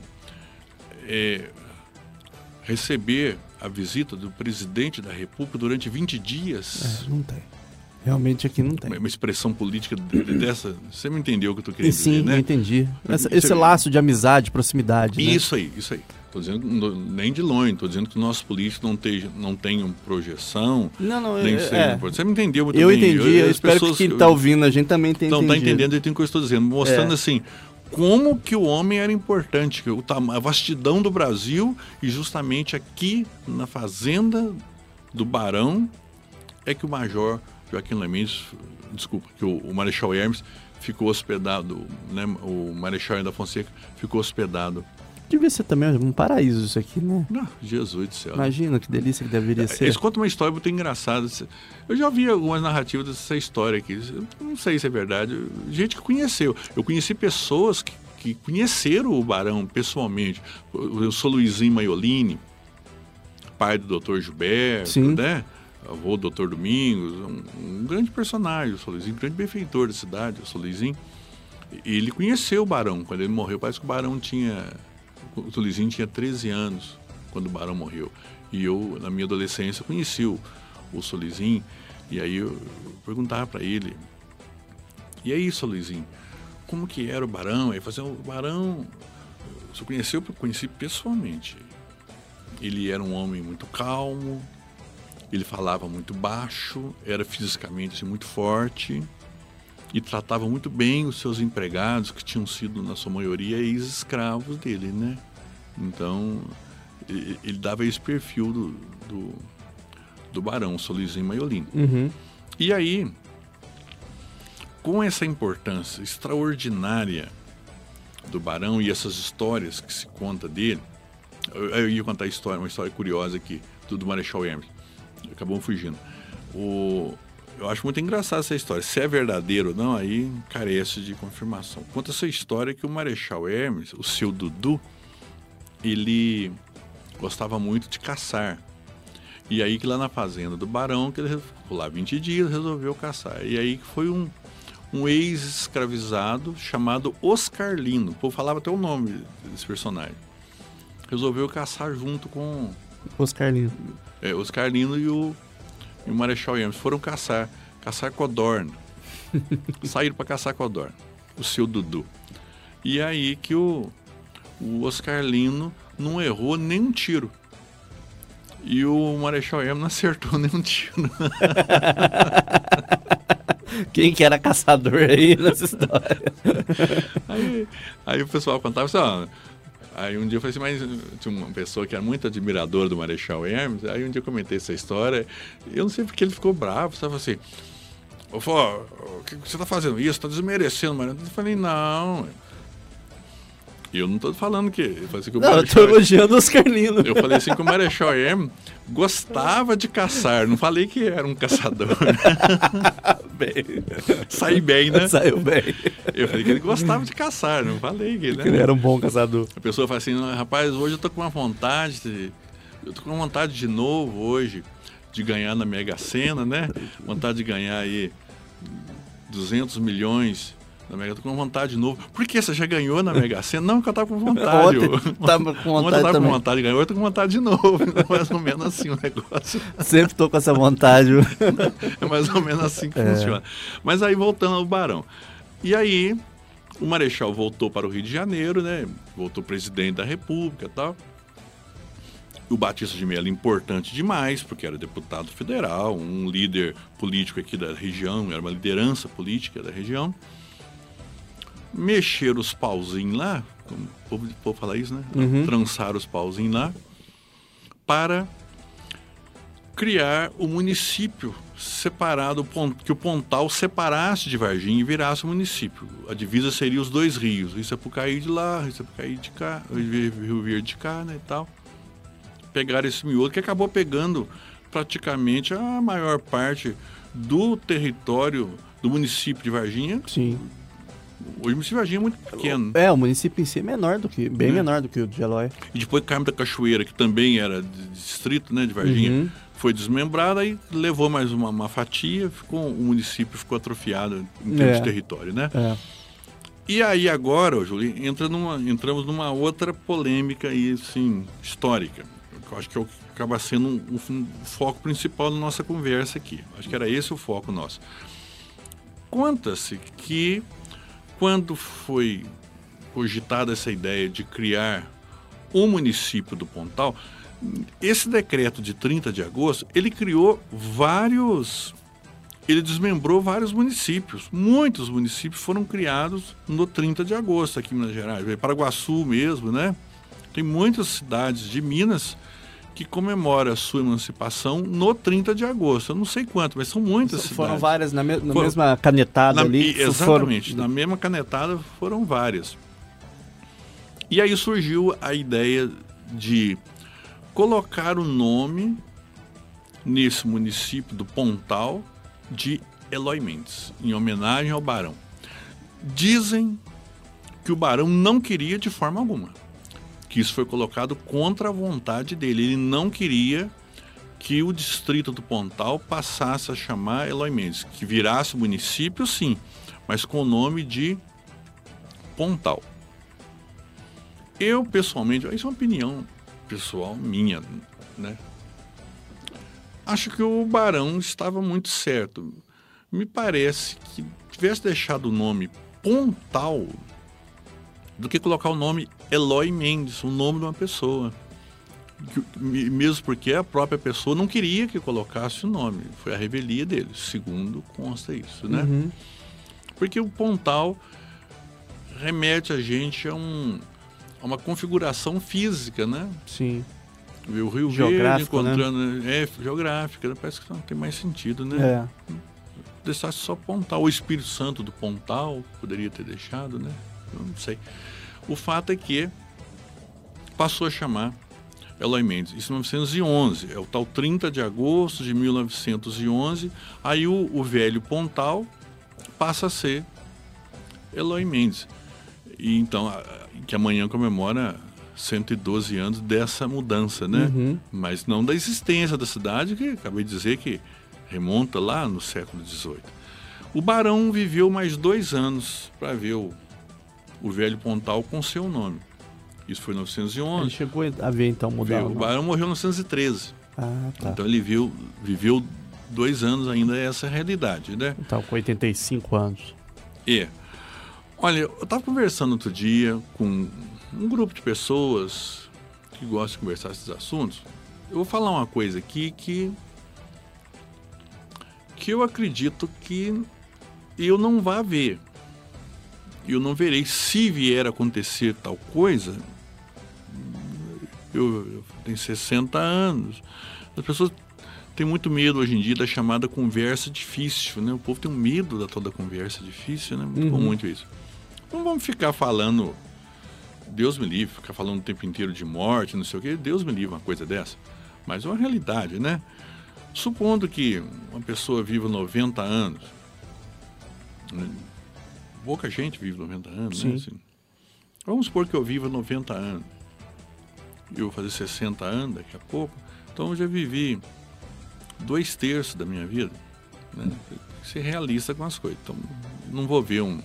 é, receber a visita do presidente da República durante 20 dias. É, não tem. Realmente aqui não tem. Uma, expressão política de- de- dessa. Você me entendeu o que eu tô querendo sim, dizer, né? eu entendi. Essa- Você- esse laço de amizade, proximidade. né? Isso aí, isso aí. Tô dizendo que nem de longe, estou dizendo que os nossos políticos não, tejam, não tenham projeção, Não, não, nem é, sejam é. importantes. Você me entendeu muito Eu bem. entendi, eu, as espero que pessoas- quem está ouvindo a gente também tenha Não, tá entendendo o que eu estou dizendo, mostrando É. assim como que o homem era importante, que o a vastidão do Brasil e justamente aqui na fazenda do Barão é que o Major Joaquim Lemendes, desculpa, que o, o Marechal Hermes ficou hospedado, né, o Marechal da Fonseca ficou hospedado. Devia ser também um paraíso isso aqui, né? Não, Jesus do céu. Imagina que delícia que deveria ser. Eles contam uma história muito engraçada. Eu já vi algumas narrativas dessa história aqui. Eu não sei se é verdade. Gente que conheceu. Eu conheci pessoas que, que conheceram o Barão pessoalmente. Eu sou Luizinho Maiolini, pai do Dr. Gilberto, Sim. né? Avô do Dr. Domingos, um, um grande personagem, o sou Luizinho, um grande benfeitor da cidade, o. E ele conheceu o Barão. Quando ele morreu, parece que o Barão tinha. O Luizinho tinha 13 anos quando o Barão morreu. E eu, na minha adolescência, conheci o, o Solizinho. E aí eu, eu perguntava para ele: E aí, Solizinho, como que era o Barão? Aí falou assim: O Barão, você conheceu? Eu conheci pessoalmente. Ele era um homem muito calmo, ele falava muito baixo, era fisicamente assim, muito forte e tratava muito bem os seus empregados, que tinham sido, na sua maioria, ex-escravos dele, né? Então, ele, ele dava esse perfil do, do, do barão, Solizinho Maiolino. Uhum. E aí, com essa importância extraordinária do barão e essas histórias que se conta dele, eu, eu ia contar a história, uma história curiosa aqui, do, do Marechal Hermes. Acabou fugindo. O, eu acho muito engraçada essa história. Se é verdadeiro ou não, aí carece de confirmação. Conta essa história que o Marechal Hermes, o seu Dudu, ele gostava muito de caçar. E aí que lá na fazenda do Barão, que ele ficou lá 20 dias, resolveu caçar. E aí que foi um, um ex-escravizado chamado Oscarlino. O povo falava até o nome desse personagem. Resolveu caçar junto com Oscarlinho. É, Oscarlino e o, e o Marechal Hermes. Foram caçar, caçar codorna. Saíram para caçar codorna. O seu Dudu. E aí que o, o Oscarlino não errou nenhum tiro. E o Marechal Hermes não acertou nenhum tiro. Quem que era caçador aí nessa história? Aí, aí o pessoal contava assim, ó. Aí um dia eu falei assim, mas tinha uma pessoa que era muito admiradora do Marechal Hermes, aí um dia eu comentei essa história, e eu não sei porque ele ficou bravo, sabe assim, eu falei, ó, o que você tá fazendo isso? Tá desmerecendo, mas eu falei, não. E eu não tô falando que. Eu falei assim, que Não, eu tô Marechal- elogiando o Oscarlino. eu falei assim que o Marechal Hermes gostava de caçar, não falei que era um caçador. bem. Saí bem, né? Saiu bem. Eu falei que ele gostava de caçar, não falei que Ele né? era um bom caçador. A pessoa fala assim, "Não, rapaz, hoje eu tô com uma vontade, de- eu tô com uma vontade de novo hoje de ganhar na Mega Sena, né? Vontade de ganhar aí 200 milhões na Mega, tô com vontade de novo. Por que você já ganhou na Mega Sena? Não, porque eu tava com vontade. Ontem tava com Ontem eu vontade tava também. com vontade hoje eu tô com vontade de novo. É mais ou menos assim o negócio. Sempre tô com essa vontade. É mais ou menos assim que É. funciona. Mas aí voltando ao Barão. E aí o Marechal voltou para o Rio de Janeiro, né? Voltou presidente da República e tal. O Batista de Mello importante demais, porque era deputado federal, um líder político aqui da região, era uma liderança política da região. Mexer os pauzinhos lá, como o povo, o povo fala isso, né? Uhum. Trançar os pauzinhos lá, para criar o município separado, que o Pontal separasse de Varginha e virasse o município. A divisa seria os dois rios, Rio Sapucaí de lá, Rio Sapucaí de cá, Rio Verde de cá, né, e tal. Pegaram esse miolo que acabou pegando praticamente a maior parte do território do município de Varginha. Sim. O município de Varginha é muito pequeno. É, o município em si é menor do que, bem é. menor do que o de Eloy. E depois Carmo da Cachoeira, que também era distrito né, de Varginha, uhum. foi desmembrada e levou mais uma, uma, fatia, ficou, o município ficou atrofiado em termos é. de território, né? É. E aí agora, Júlio, entra numa, entramos numa outra polêmica aí, assim, histórica. Eu acho que é o que acaba sendo um, um, foco principal da nossa conversa aqui. Acho que era esse o foco nosso. Conta-se que quando foi cogitada essa ideia de criar um município do Pontal, esse decreto de 30 de agosto, ele criou vários ele desmembrou vários municípios. Muitos municípios foram criados no 30 de agosto aqui em Minas Gerais. Paraguaçu mesmo, né? Tem muitas cidades de Minas que comemora a sua emancipação no 30 de agosto. Eu não sei quanto, mas são muitas Foram cidades. várias na, me na foram, mesma canetada na, ali? Exatamente, foram... na mesma canetada foram várias. E aí surgiu a ideia de colocar o nome nesse município do Pontal de Eloy Mendes, em homenagem ao Barão. Dizem que o Barão não queria de forma alguma que isso foi colocado contra a vontade dele. Ele não queria que o distrito do Pontal passasse a chamar Eloy Mendes, que virasse município, sim, mas com o nome de Pontal. Eu, pessoalmente, isso é uma opinião pessoal minha, né? Acho que o Barão estava muito certo. Me parece que tivesse deixado o nome Pontal do que colocar o nome Eloy Mendes, o nome de uma pessoa. Mesmo porque a própria pessoa não queria que colocasse o nome. Foi a revelia dele, segundo consta isso, né? Uhum. Porque o Pontal remete a gente a, um, a uma configuração física, né? Sim. O Rio Verde encontrando. Né? É, geográfica, né? parece que não tem mais sentido, né? É. Deixasse só Pontal. O Espírito Santo do Pontal poderia ter deixado, né? Não sei. O fato é que passou a chamar Eloy Mendes. Isso em 1911, é o tal 30 de agosto de 1911. Aí o, o velho Pontal passa a ser Eloy Mendes. E então, a, que amanhã comemora 112 anos dessa mudança, né? Uhum. Mas não da existência da cidade, que acabei de dizer que remonta lá no século XVIII. O Barão viveu mais dois anos para ver o o velho Pontal com seu nome. Isso foi em 1911. Ele chegou a ver então mudar. O Barão morreu em 1913. Ah, tá. Então ele viu, viveu dois anos ainda essa realidade, né? Então, com 85 anos. É. Olha, eu estava conversando outro dia com um grupo de pessoas que gostam de conversar esses assuntos. Eu vou falar uma coisa aqui que que eu acredito que eu não vá ver eu não verei. Se vier a acontecer tal coisa, eu, eu tenho 60 anos. As pessoas têm muito medo hoje em dia da chamada conversa difícil, né? O povo tem um medo da toda conversa difícil, né? Muito uhum. muito isso. Não vamos ficar falando, Deus me livre, ficar falando o tempo inteiro de morte, não sei o quê. Deus me livre uma coisa dessa. Mas é uma realidade, né? Supondo que uma pessoa viva 90 anos, né? Pouca gente vive 90 anos, né? Assim, vamos supor que eu viva 90 anos. Eu vou fazer 60 anos daqui a pouco. Então eu já vivi dois terços da minha vida. Né? Ser realista com as coisas. Então não vou ver um,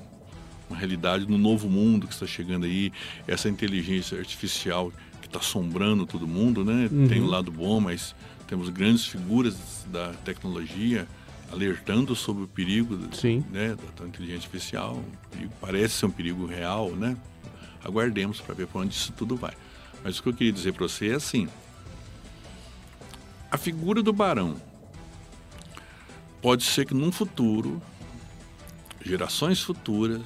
uma realidade no novo mundo que está chegando aí, essa inteligência artificial que está assombrando todo mundo, né? Uhum. Tem o um lado bom, mas temos grandes figuras da tecnologia alertando sobre o perigo né, da inteligência artificial. Parece ser um perigo real, né? Aguardemos para ver para onde isso tudo vai. Mas o que eu queria dizer para você é assim: a figura do barão pode ser que num futuro, gerações futuras,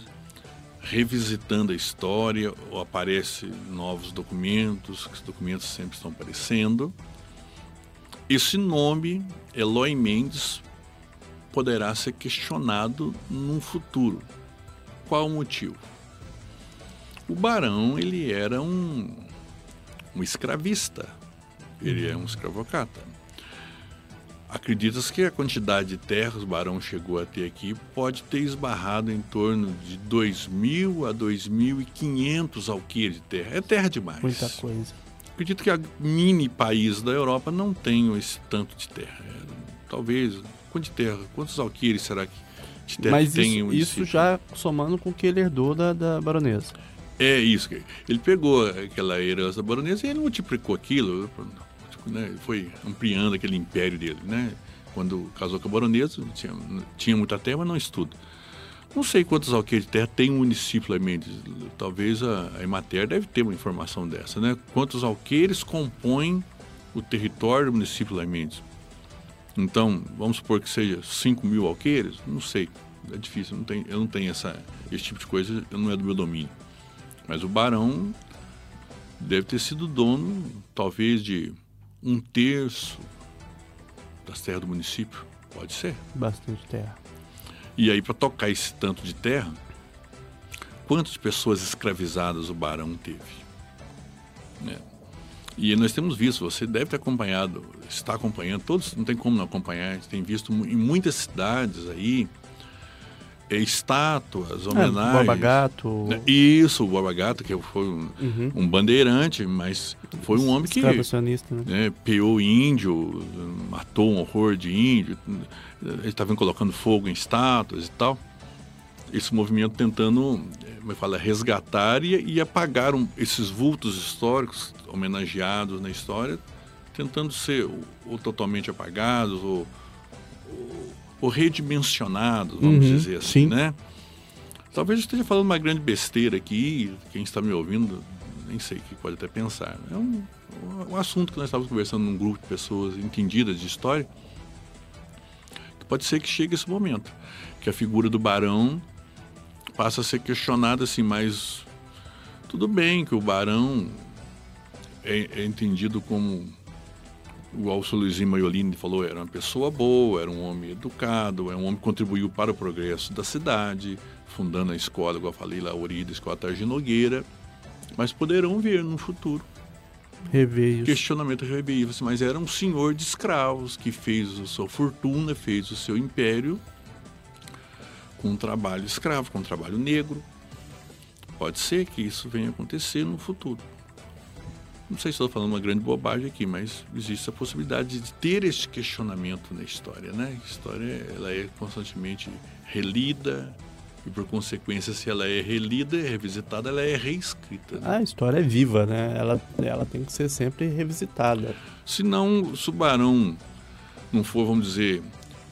revisitando a história, ou aparece novos documentos, que os documentos sempre estão aparecendo, esse nome, Eloy Mendes, poderá ser questionado num futuro. Qual o motivo? O barão ele era um, um escravista, ele é um escravocata. Acredita-se que a quantidade de terras o barão chegou a ter aqui pode ter esbarrado em torno de 2.000 a 2.500 alqueires de terra. É terra demais. Muita coisa. Acredito que a mini país da Europa não tenham esse tanto de terra. É, talvez, quanto de terra, quantos alqueires será que de terra Mas tem isso, o isso já somando com o que ele herdou da, da baronesa. É isso. Ele pegou aquela herança da baronesa e ele multiplicou aquilo, né? foi ampliando aquele império dele, né? Quando casou com a baronesa, tinha, tinha muita terra, mas não estuda. Não sei quantos alqueires de terra tem um município Mendes. Talvez a, a Emater deve ter uma informação dessa, né? Quantos alqueires compõem o território do município Mendes? Então, vamos supor que seja 5 mil alqueires? Não sei. É difícil, eu não tenho, eu não tenho essa, esse tipo de coisa, não é do meu domínio. Mas o barão deve ter sido dono, talvez, de um terço das terras do município. Pode ser. Bastante terra. E aí, para tocar esse tanto de terra, quantas pessoas escravizadas o barão teve? Né? E nós temos visto, você deve ter acompanhado, está acompanhando, todos, não tem como não acompanhar, a gente tem visto em muitas cidades aí, é, estátuas, É, homenagens. Borba Gato, né? Isso, o Borba Gato, que foi um, Uhum. um bandeirante, mas foi um homem que né? né, peou índio, matou um horror de índio, eles estavam colocando fogo em estátuas e tal. Esse movimento tentando, eh, como é fala, resgatar e, e apagar um- esses vultos históricos homenageados na história, tentando ser ou, ou totalmente apagados ou, ou, ou redimensionados, vamos Uhum, dizer assim, sim. né? Talvez eu esteja falando uma grande besteira aqui, quem está me ouvindo nem sei o que pode até pensar. É um, um assunto que nós estávamos conversando num grupo de pessoas entendidas de história, que pode ser que chegue esse momento, que a figura do barão passa a ser questionada assim, mas tudo bem que o barão é, é entendido como igual o seu Luizinho Maiolini falou, era uma pessoa boa, era um homem educado, é um homem que contribuiu para o progresso da cidade, fundando a escola, igual eu falei lá, a origem da escola Targino Nogueira, mas poderão ver no futuro Rever isso. questionamento assim, mas era um senhor de escravos que fez a sua fortuna, fez o seu império com um trabalho escravo, com um trabalho negro. Pode ser que isso venha a acontecer no futuro. Não sei se estou falando uma grande bobagem aqui, mas existe a possibilidade de ter esse questionamento na história, né? A história ela é constantemente relida e, por consequência, se ela é relida e revisitada, ela é reescrita. né? A história é viva, né? Ela, ela tem que ser sempre revisitada. Se não, se o barão não for, vamos dizer,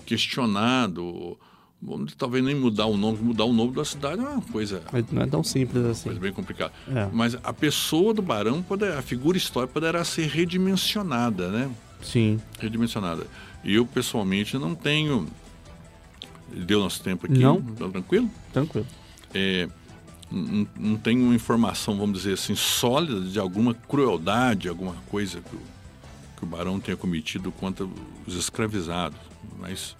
questionado, vamos, talvez nem mudar o nome, mudar o nome da cidade é uma coisa, Não é tão simples assim. coisa bem complicada. É. Mas a pessoa do barão, poder, a figura histórica poderá ser redimensionada, né? Sim. Redimensionada. E eu, pessoalmente, não tenho... Deu nosso tempo aqui? Não. Tá tranquilo? Tranquilo. é, não, não tenho uma informação, vamos dizer assim, sólida de alguma crueldade, alguma coisa que o, que o barão tenha cometido contra os escravizados. Mas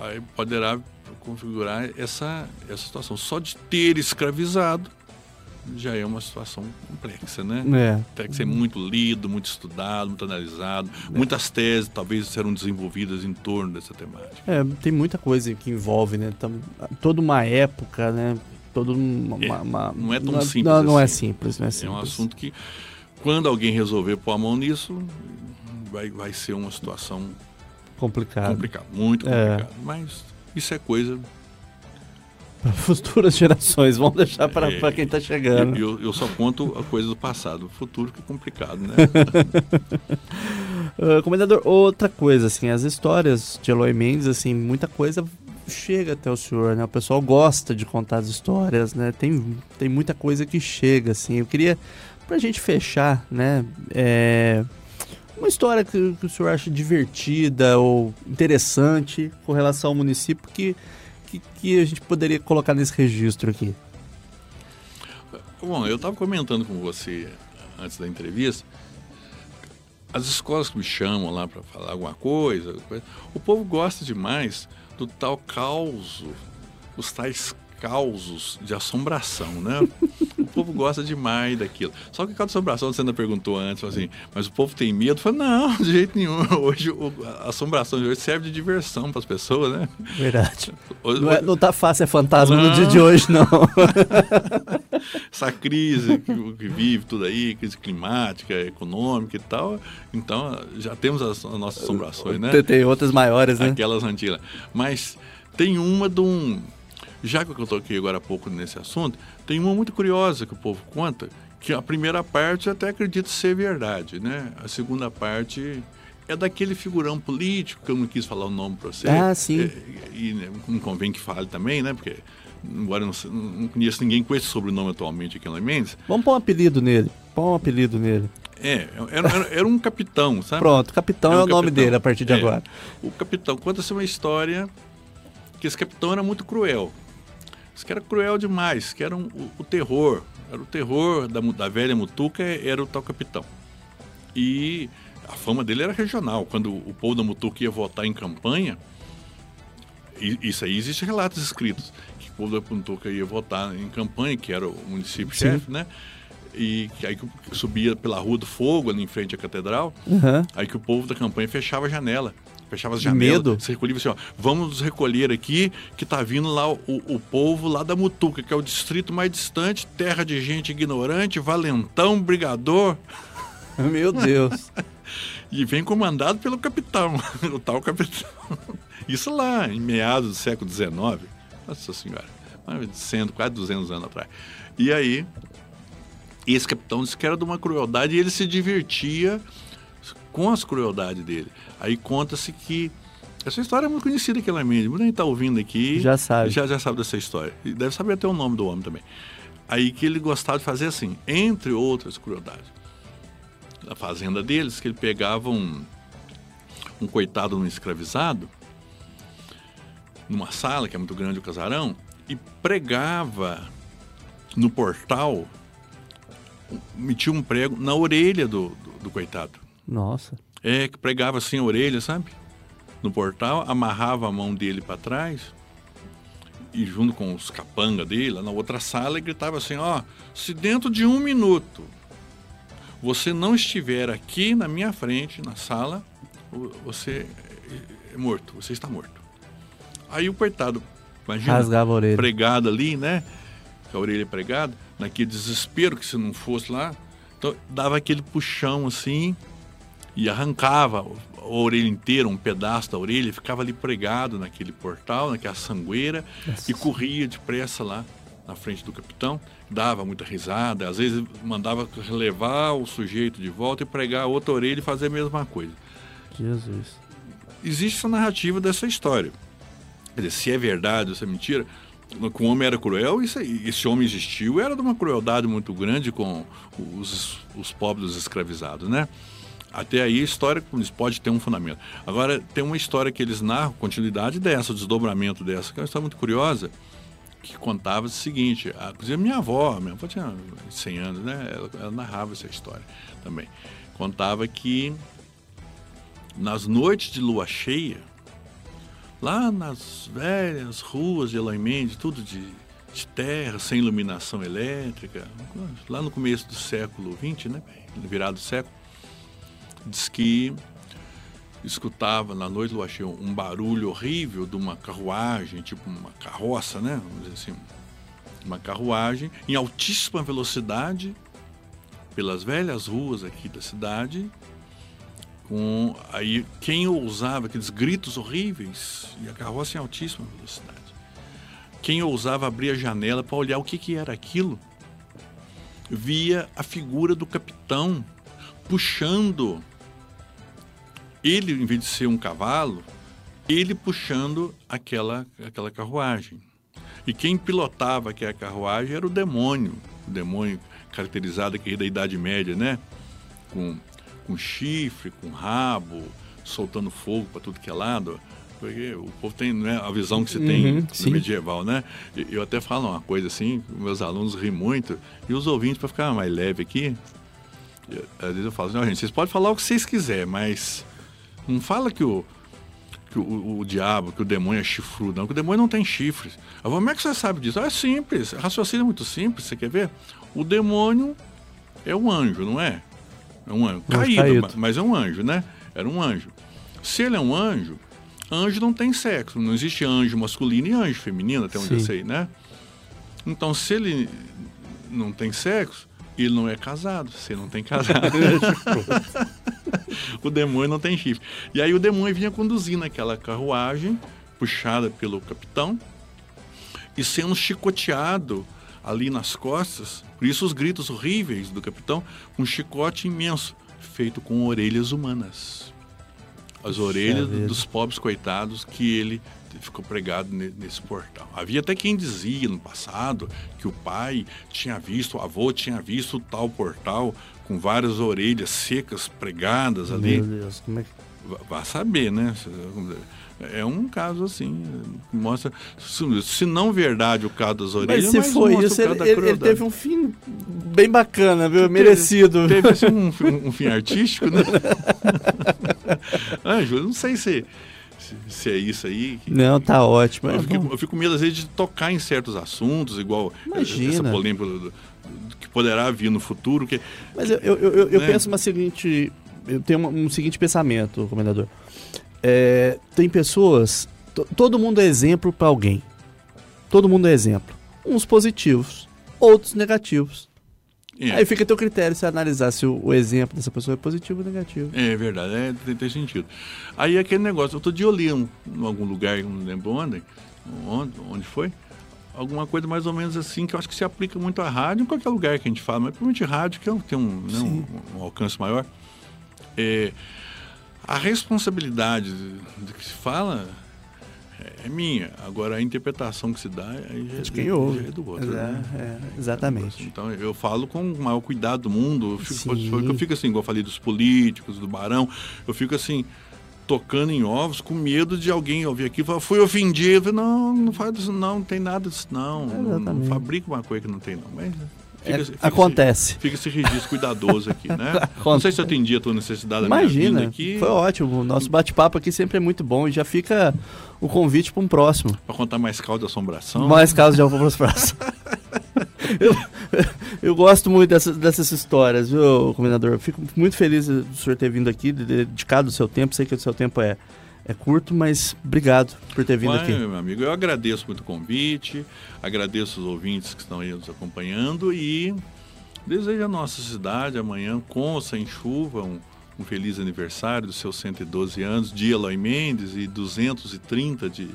aí poderá configurar essa, essa situação. Só de ter escravizado já é uma situação complexa, né? É. Tem que ser muito lido, muito estudado, muito analisado. Muitas teses talvez serão desenvolvidas em torno dessa temática. É, tem muita coisa que envolve, né? Toda uma época, né? Toda uma, É, uma- não é tão não simples Não, não é assim. simples, não é É simples. um assunto que, quando alguém resolver pôr a mão nisso, vai, vai ser uma situação complicado. complicada, muito É. complicada. Mas isso é coisa. Para futuras gerações, vamos deixar para É, quem está chegando. eu, eu só conto a coisa do passado. O futuro que é complicado, né? Ah, comendador, outra coisa, assim, as histórias de Eloy Mendes, assim, muita coisa chega até o senhor, né? O pessoal gosta de contar as histórias, né? Tem, tem muita coisa que chega, assim. Eu queria, pra gente fechar, né? É, uma história que, que o senhor acha divertida ou interessante com relação ao município que, que, que a gente poderia colocar nesse registro aqui. Bom, eu estava comentando com você antes da entrevista. as escolas que me chamam lá para falar alguma coisa, o povo gosta demais do tal caos, os tais causos de assombração, né? o povo gosta demais daquilo. Só que a assombração, você ainda perguntou antes, assim, mas o povo tem medo? Falei, não, de jeito nenhum. Hoje, a assombração de hoje serve de diversão para as pessoas, né? Verdade. Hoje, não, é, não tá fácil, é fantasma não. no dia de hoje, não. Essa crise que, que, vive tudo aí, crise climática, econômica e tal. Então, já temos as, as nossas assombrações, né? Tem outras maiores, né? Aquelas antigas. Mas tem uma de um já que eu toquei agora há pouco nesse assunto, tem uma muito curiosa que o povo conta, que a primeira parte eu até acredito ser verdade, né? A segunda parte é daquele figurão político, que eu não quis falar o nome para você. Ah, sim. É, e né, não convém que fale também, né? Porque, embora eu não, não conheço ninguém com esse sobrenome atualmente aqui em Mendes. Vamos pôr um apelido nele. Põe um apelido nele. É, era, era, era um capitão, sabe? Pronto, capitão é, um é o capitão. nome dele a partir de é, agora. O capitão conta-se uma história que esse capitão era muito cruel. Isso que era cruel demais, que era um, o, o, terror. Era o terror da, da velha Mutuca, era o tal capitão. E a fama dele era regional. Quando o povo da Mutuca ia votar em campanha, isso aí existe relatos escritos, que o povo da Mutuca ia votar em campanha, que era o município-chefe, né? E que aí que subia pela Rua do Fogo, ali em frente à catedral, uhum. aí que o povo da campanha fechava a janela fechava as janelas. Medo. Você recolhia assim, ó, vamos nos recolher aqui, que tá vindo lá o, o povo lá da Mutuca, que é o distrito mais distante, terra de gente ignorante, valentão, brigador. Meu Deus. e vem comandado pelo capitão, o tal capitão. Isso lá, em meados do século XIX. Nossa Senhora, sendo quase 200 anos atrás. E aí, esse capitão disse que era de uma crueldade e ele se divertia com as crueldades dele. Aí conta-se que essa história é muito conhecida aqui na mídia. Muita gente está ouvindo aqui. Já sabe. Já, já sabe dessa história. E deve saber até o nome do homem também. Aí que ele gostava de fazer assim, entre outras crueldades. Na fazenda deles, que ele pegava um, um coitado, um escravizado, numa sala, que é muito grande o casarão, e pregava no portal, metia um prego na orelha do, do, do coitado. Nossa. É, que pregava assim a orelha, sabe? No portal, amarrava a mão dele para trás e junto com os capanga dele, lá na outra sala, e gritava assim: Ó, se dentro de um minuto você não estiver aqui na minha frente, na sala, você é morto, você está morto. Aí o coitado, imagina, Rasgava a orelha. pregado ali, né? Com a orelha pregada, naquele desespero que se não fosse lá, então dava aquele puxão assim, e arrancava a orelha inteira, um pedaço da orelha, ficava ali pregado naquele portal, naquela sangueira, Nossa. e corria depressa lá na frente do capitão, dava muita risada, às vezes mandava levar o sujeito de volta e pregar a outra orelha e fazer a mesma coisa. Jesus. Existe essa narrativa dessa história. Quer dizer, se é verdade ou se é mentira, que o homem era cruel, isso, esse homem existiu, era de uma crueldade muito grande com os, os pobres escravizados, né? Até aí a história pode ter um fundamento. Agora, tem uma história que eles narram, continuidade dessa, o desdobramento dessa, que é uma história muito curiosa, que contava o seguinte, a, inclusive minha avó, minha avó tinha 100 anos, né? Ela, ela narrava essa história também. Contava que nas noites de lua cheia, lá nas velhas ruas de Eloy tudo de, de terra, sem iluminação elétrica, lá no começo do século XX, né? Virado do século, diz que escutava na noite, eu achei um barulho horrível de uma carruagem, tipo uma carroça, né? Vamos dizer assim, uma carruagem em altíssima velocidade pelas velhas ruas aqui da cidade. Com aí quem ousava aqueles gritos horríveis e a carroça em altíssima velocidade. Quem ousava abrir a janela para olhar o que, que era aquilo, via a figura do capitão puxando ele, em vez de ser um cavalo, ele puxando aquela, aquela carruagem. E quem pilotava aquela carruagem era o demônio, o demônio caracterizado aqui da Idade Média, né? Com, com chifre, com rabo, soltando fogo para tudo que é lado. Porque o povo tem né, a visão que se tem uhum, no medieval, né? Eu até falo uma coisa assim, meus alunos riem muito, e os ouvintes, para ficar mais leve aqui, Às vezes eu falo assim, gente, vocês podem falar o que vocês quiserem, mas não fala que o, que o, o, diabo, que o demônio é chifrudo, não, que o demônio não tem chifres. Eu falo, como é que você sabe disso? Ah, é simples, raciocínio é muito simples, você quer ver? O demônio é um anjo, não é? É um anjo. Caído, caído. mas é um anjo, né? Era um anjo. Se ele é um anjo, anjo não tem sexo. Não existe anjo masculino e anjo feminino, até onde Sim. eu sei, né? Então, se ele não tem sexo, ele não é casado. Se não tem casado. o demônio não tem chifre. E aí o demônio vinha conduzindo aquela carruagem, puxada pelo capitão, e sendo chicoteado ali nas costas. Por isso os gritos horríveis do capitão, um chicote imenso, feito com orelhas humanas. As orelhas dos pobres coitados que ele ficou pregado nesse portal. Havia até quem dizia no passado que o pai tinha visto, o avô tinha visto tal portal com várias orelhas secas pregadas ali. Meu Deus, como é que... Vá saber, né? É um caso assim, mostra. Se não verdade o caso das orelhas, mas se foi isso, ele, ele, ele, teve um fim bem bacana, viu? Merecido. Teve, assim, um, um, um, fim artístico, né? Anjo, não sei se, se, se, é isso aí. Que, não, tá ótimo. Eu, é fico, eu fico medo, às vezes, de tocar em certos assuntos, igual Imagina. essa polêmica do, que poderá vir no futuro. Que, Mas eu, eu, eu, eu né? penso uma seguinte. Eu tenho um, um seguinte pensamento, comendador. É, tem pessoas. Todo mundo é exemplo para alguém. Todo mundo é exemplo. Uns positivos, outros negativos. É. Aí fica a teu critério se analisar se o, o, exemplo dessa pessoa é positivo ou negativo. É verdade, é, tem, tem sentido. Aí aquele negócio, outro dia eu li em algum lugar, não lembro onde, onde, onde foi, alguma coisa mais ou menos assim, que eu acho que se aplica muito à rádio, em qualquer lugar que a gente fala, mas principalmente rádio, que é tem um, né, um, um alcance maior. É, a responsabilidade do que se fala é, é minha. Agora a interpretação que se dá aí já, é de quem ouve. É do outro. É, né? é, exatamente. Então eu falo com o maior cuidado do mundo. Eu fico, eu fico assim, igual eu falei dos políticos, do barão, eu fico assim, tocando em ovos com medo de alguém ouvir aqui e falar, fui ofendido. Não, não faz isso, não, não tem nada disso, não. Não, não fabrica uma coisa que não tem, não. Mas Fica, é, fica acontece. Esse, fica esse registro cuidadoso aqui, né? Não sei se eu atendi a tua necessidade Imagina, aqui. Foi ótimo. O nosso bate-papo aqui sempre é muito bom e já fica o convite para um próximo. Para contar mais casos de assombração. Mais casos de assombração. Eu, eu gosto muito dessas, dessas histórias, viu, comendador? Fico muito feliz do senhor ter vindo aqui, dedicado o seu tempo. Sei que o seu tempo é é curto, mas obrigado por ter vindo Ué, aqui. Meu amigo, eu agradeço muito o convite, agradeço os ouvintes que estão aí nos acompanhando e desejo a nossa cidade amanhã, com ou sem chuva, um, um feliz aniversário dos seus 112 anos, de Eloy Mendes e 230 de,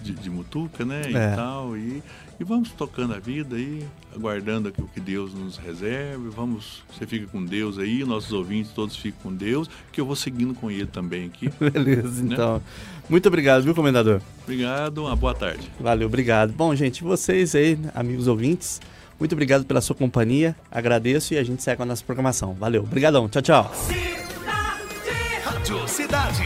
de, de Mutuca, né? É. E tal. E e vamos tocando a vida aí, aguardando o que Deus nos reserve. Vamos, você fica com Deus aí, nossos ouvintes todos ficam com Deus, que eu vou seguindo com ele também aqui. Beleza, né? então. Muito obrigado, viu, comendador? Obrigado, uma boa tarde. Valeu, obrigado. Bom, gente, vocês aí, amigos ouvintes, muito obrigado pela sua companhia. Agradeço e a gente segue com a nossa programação. Valeu, obrigadão. Tchau, tchau. Cidade,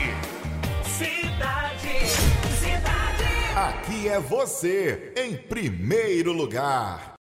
é você, em primeiro lugar.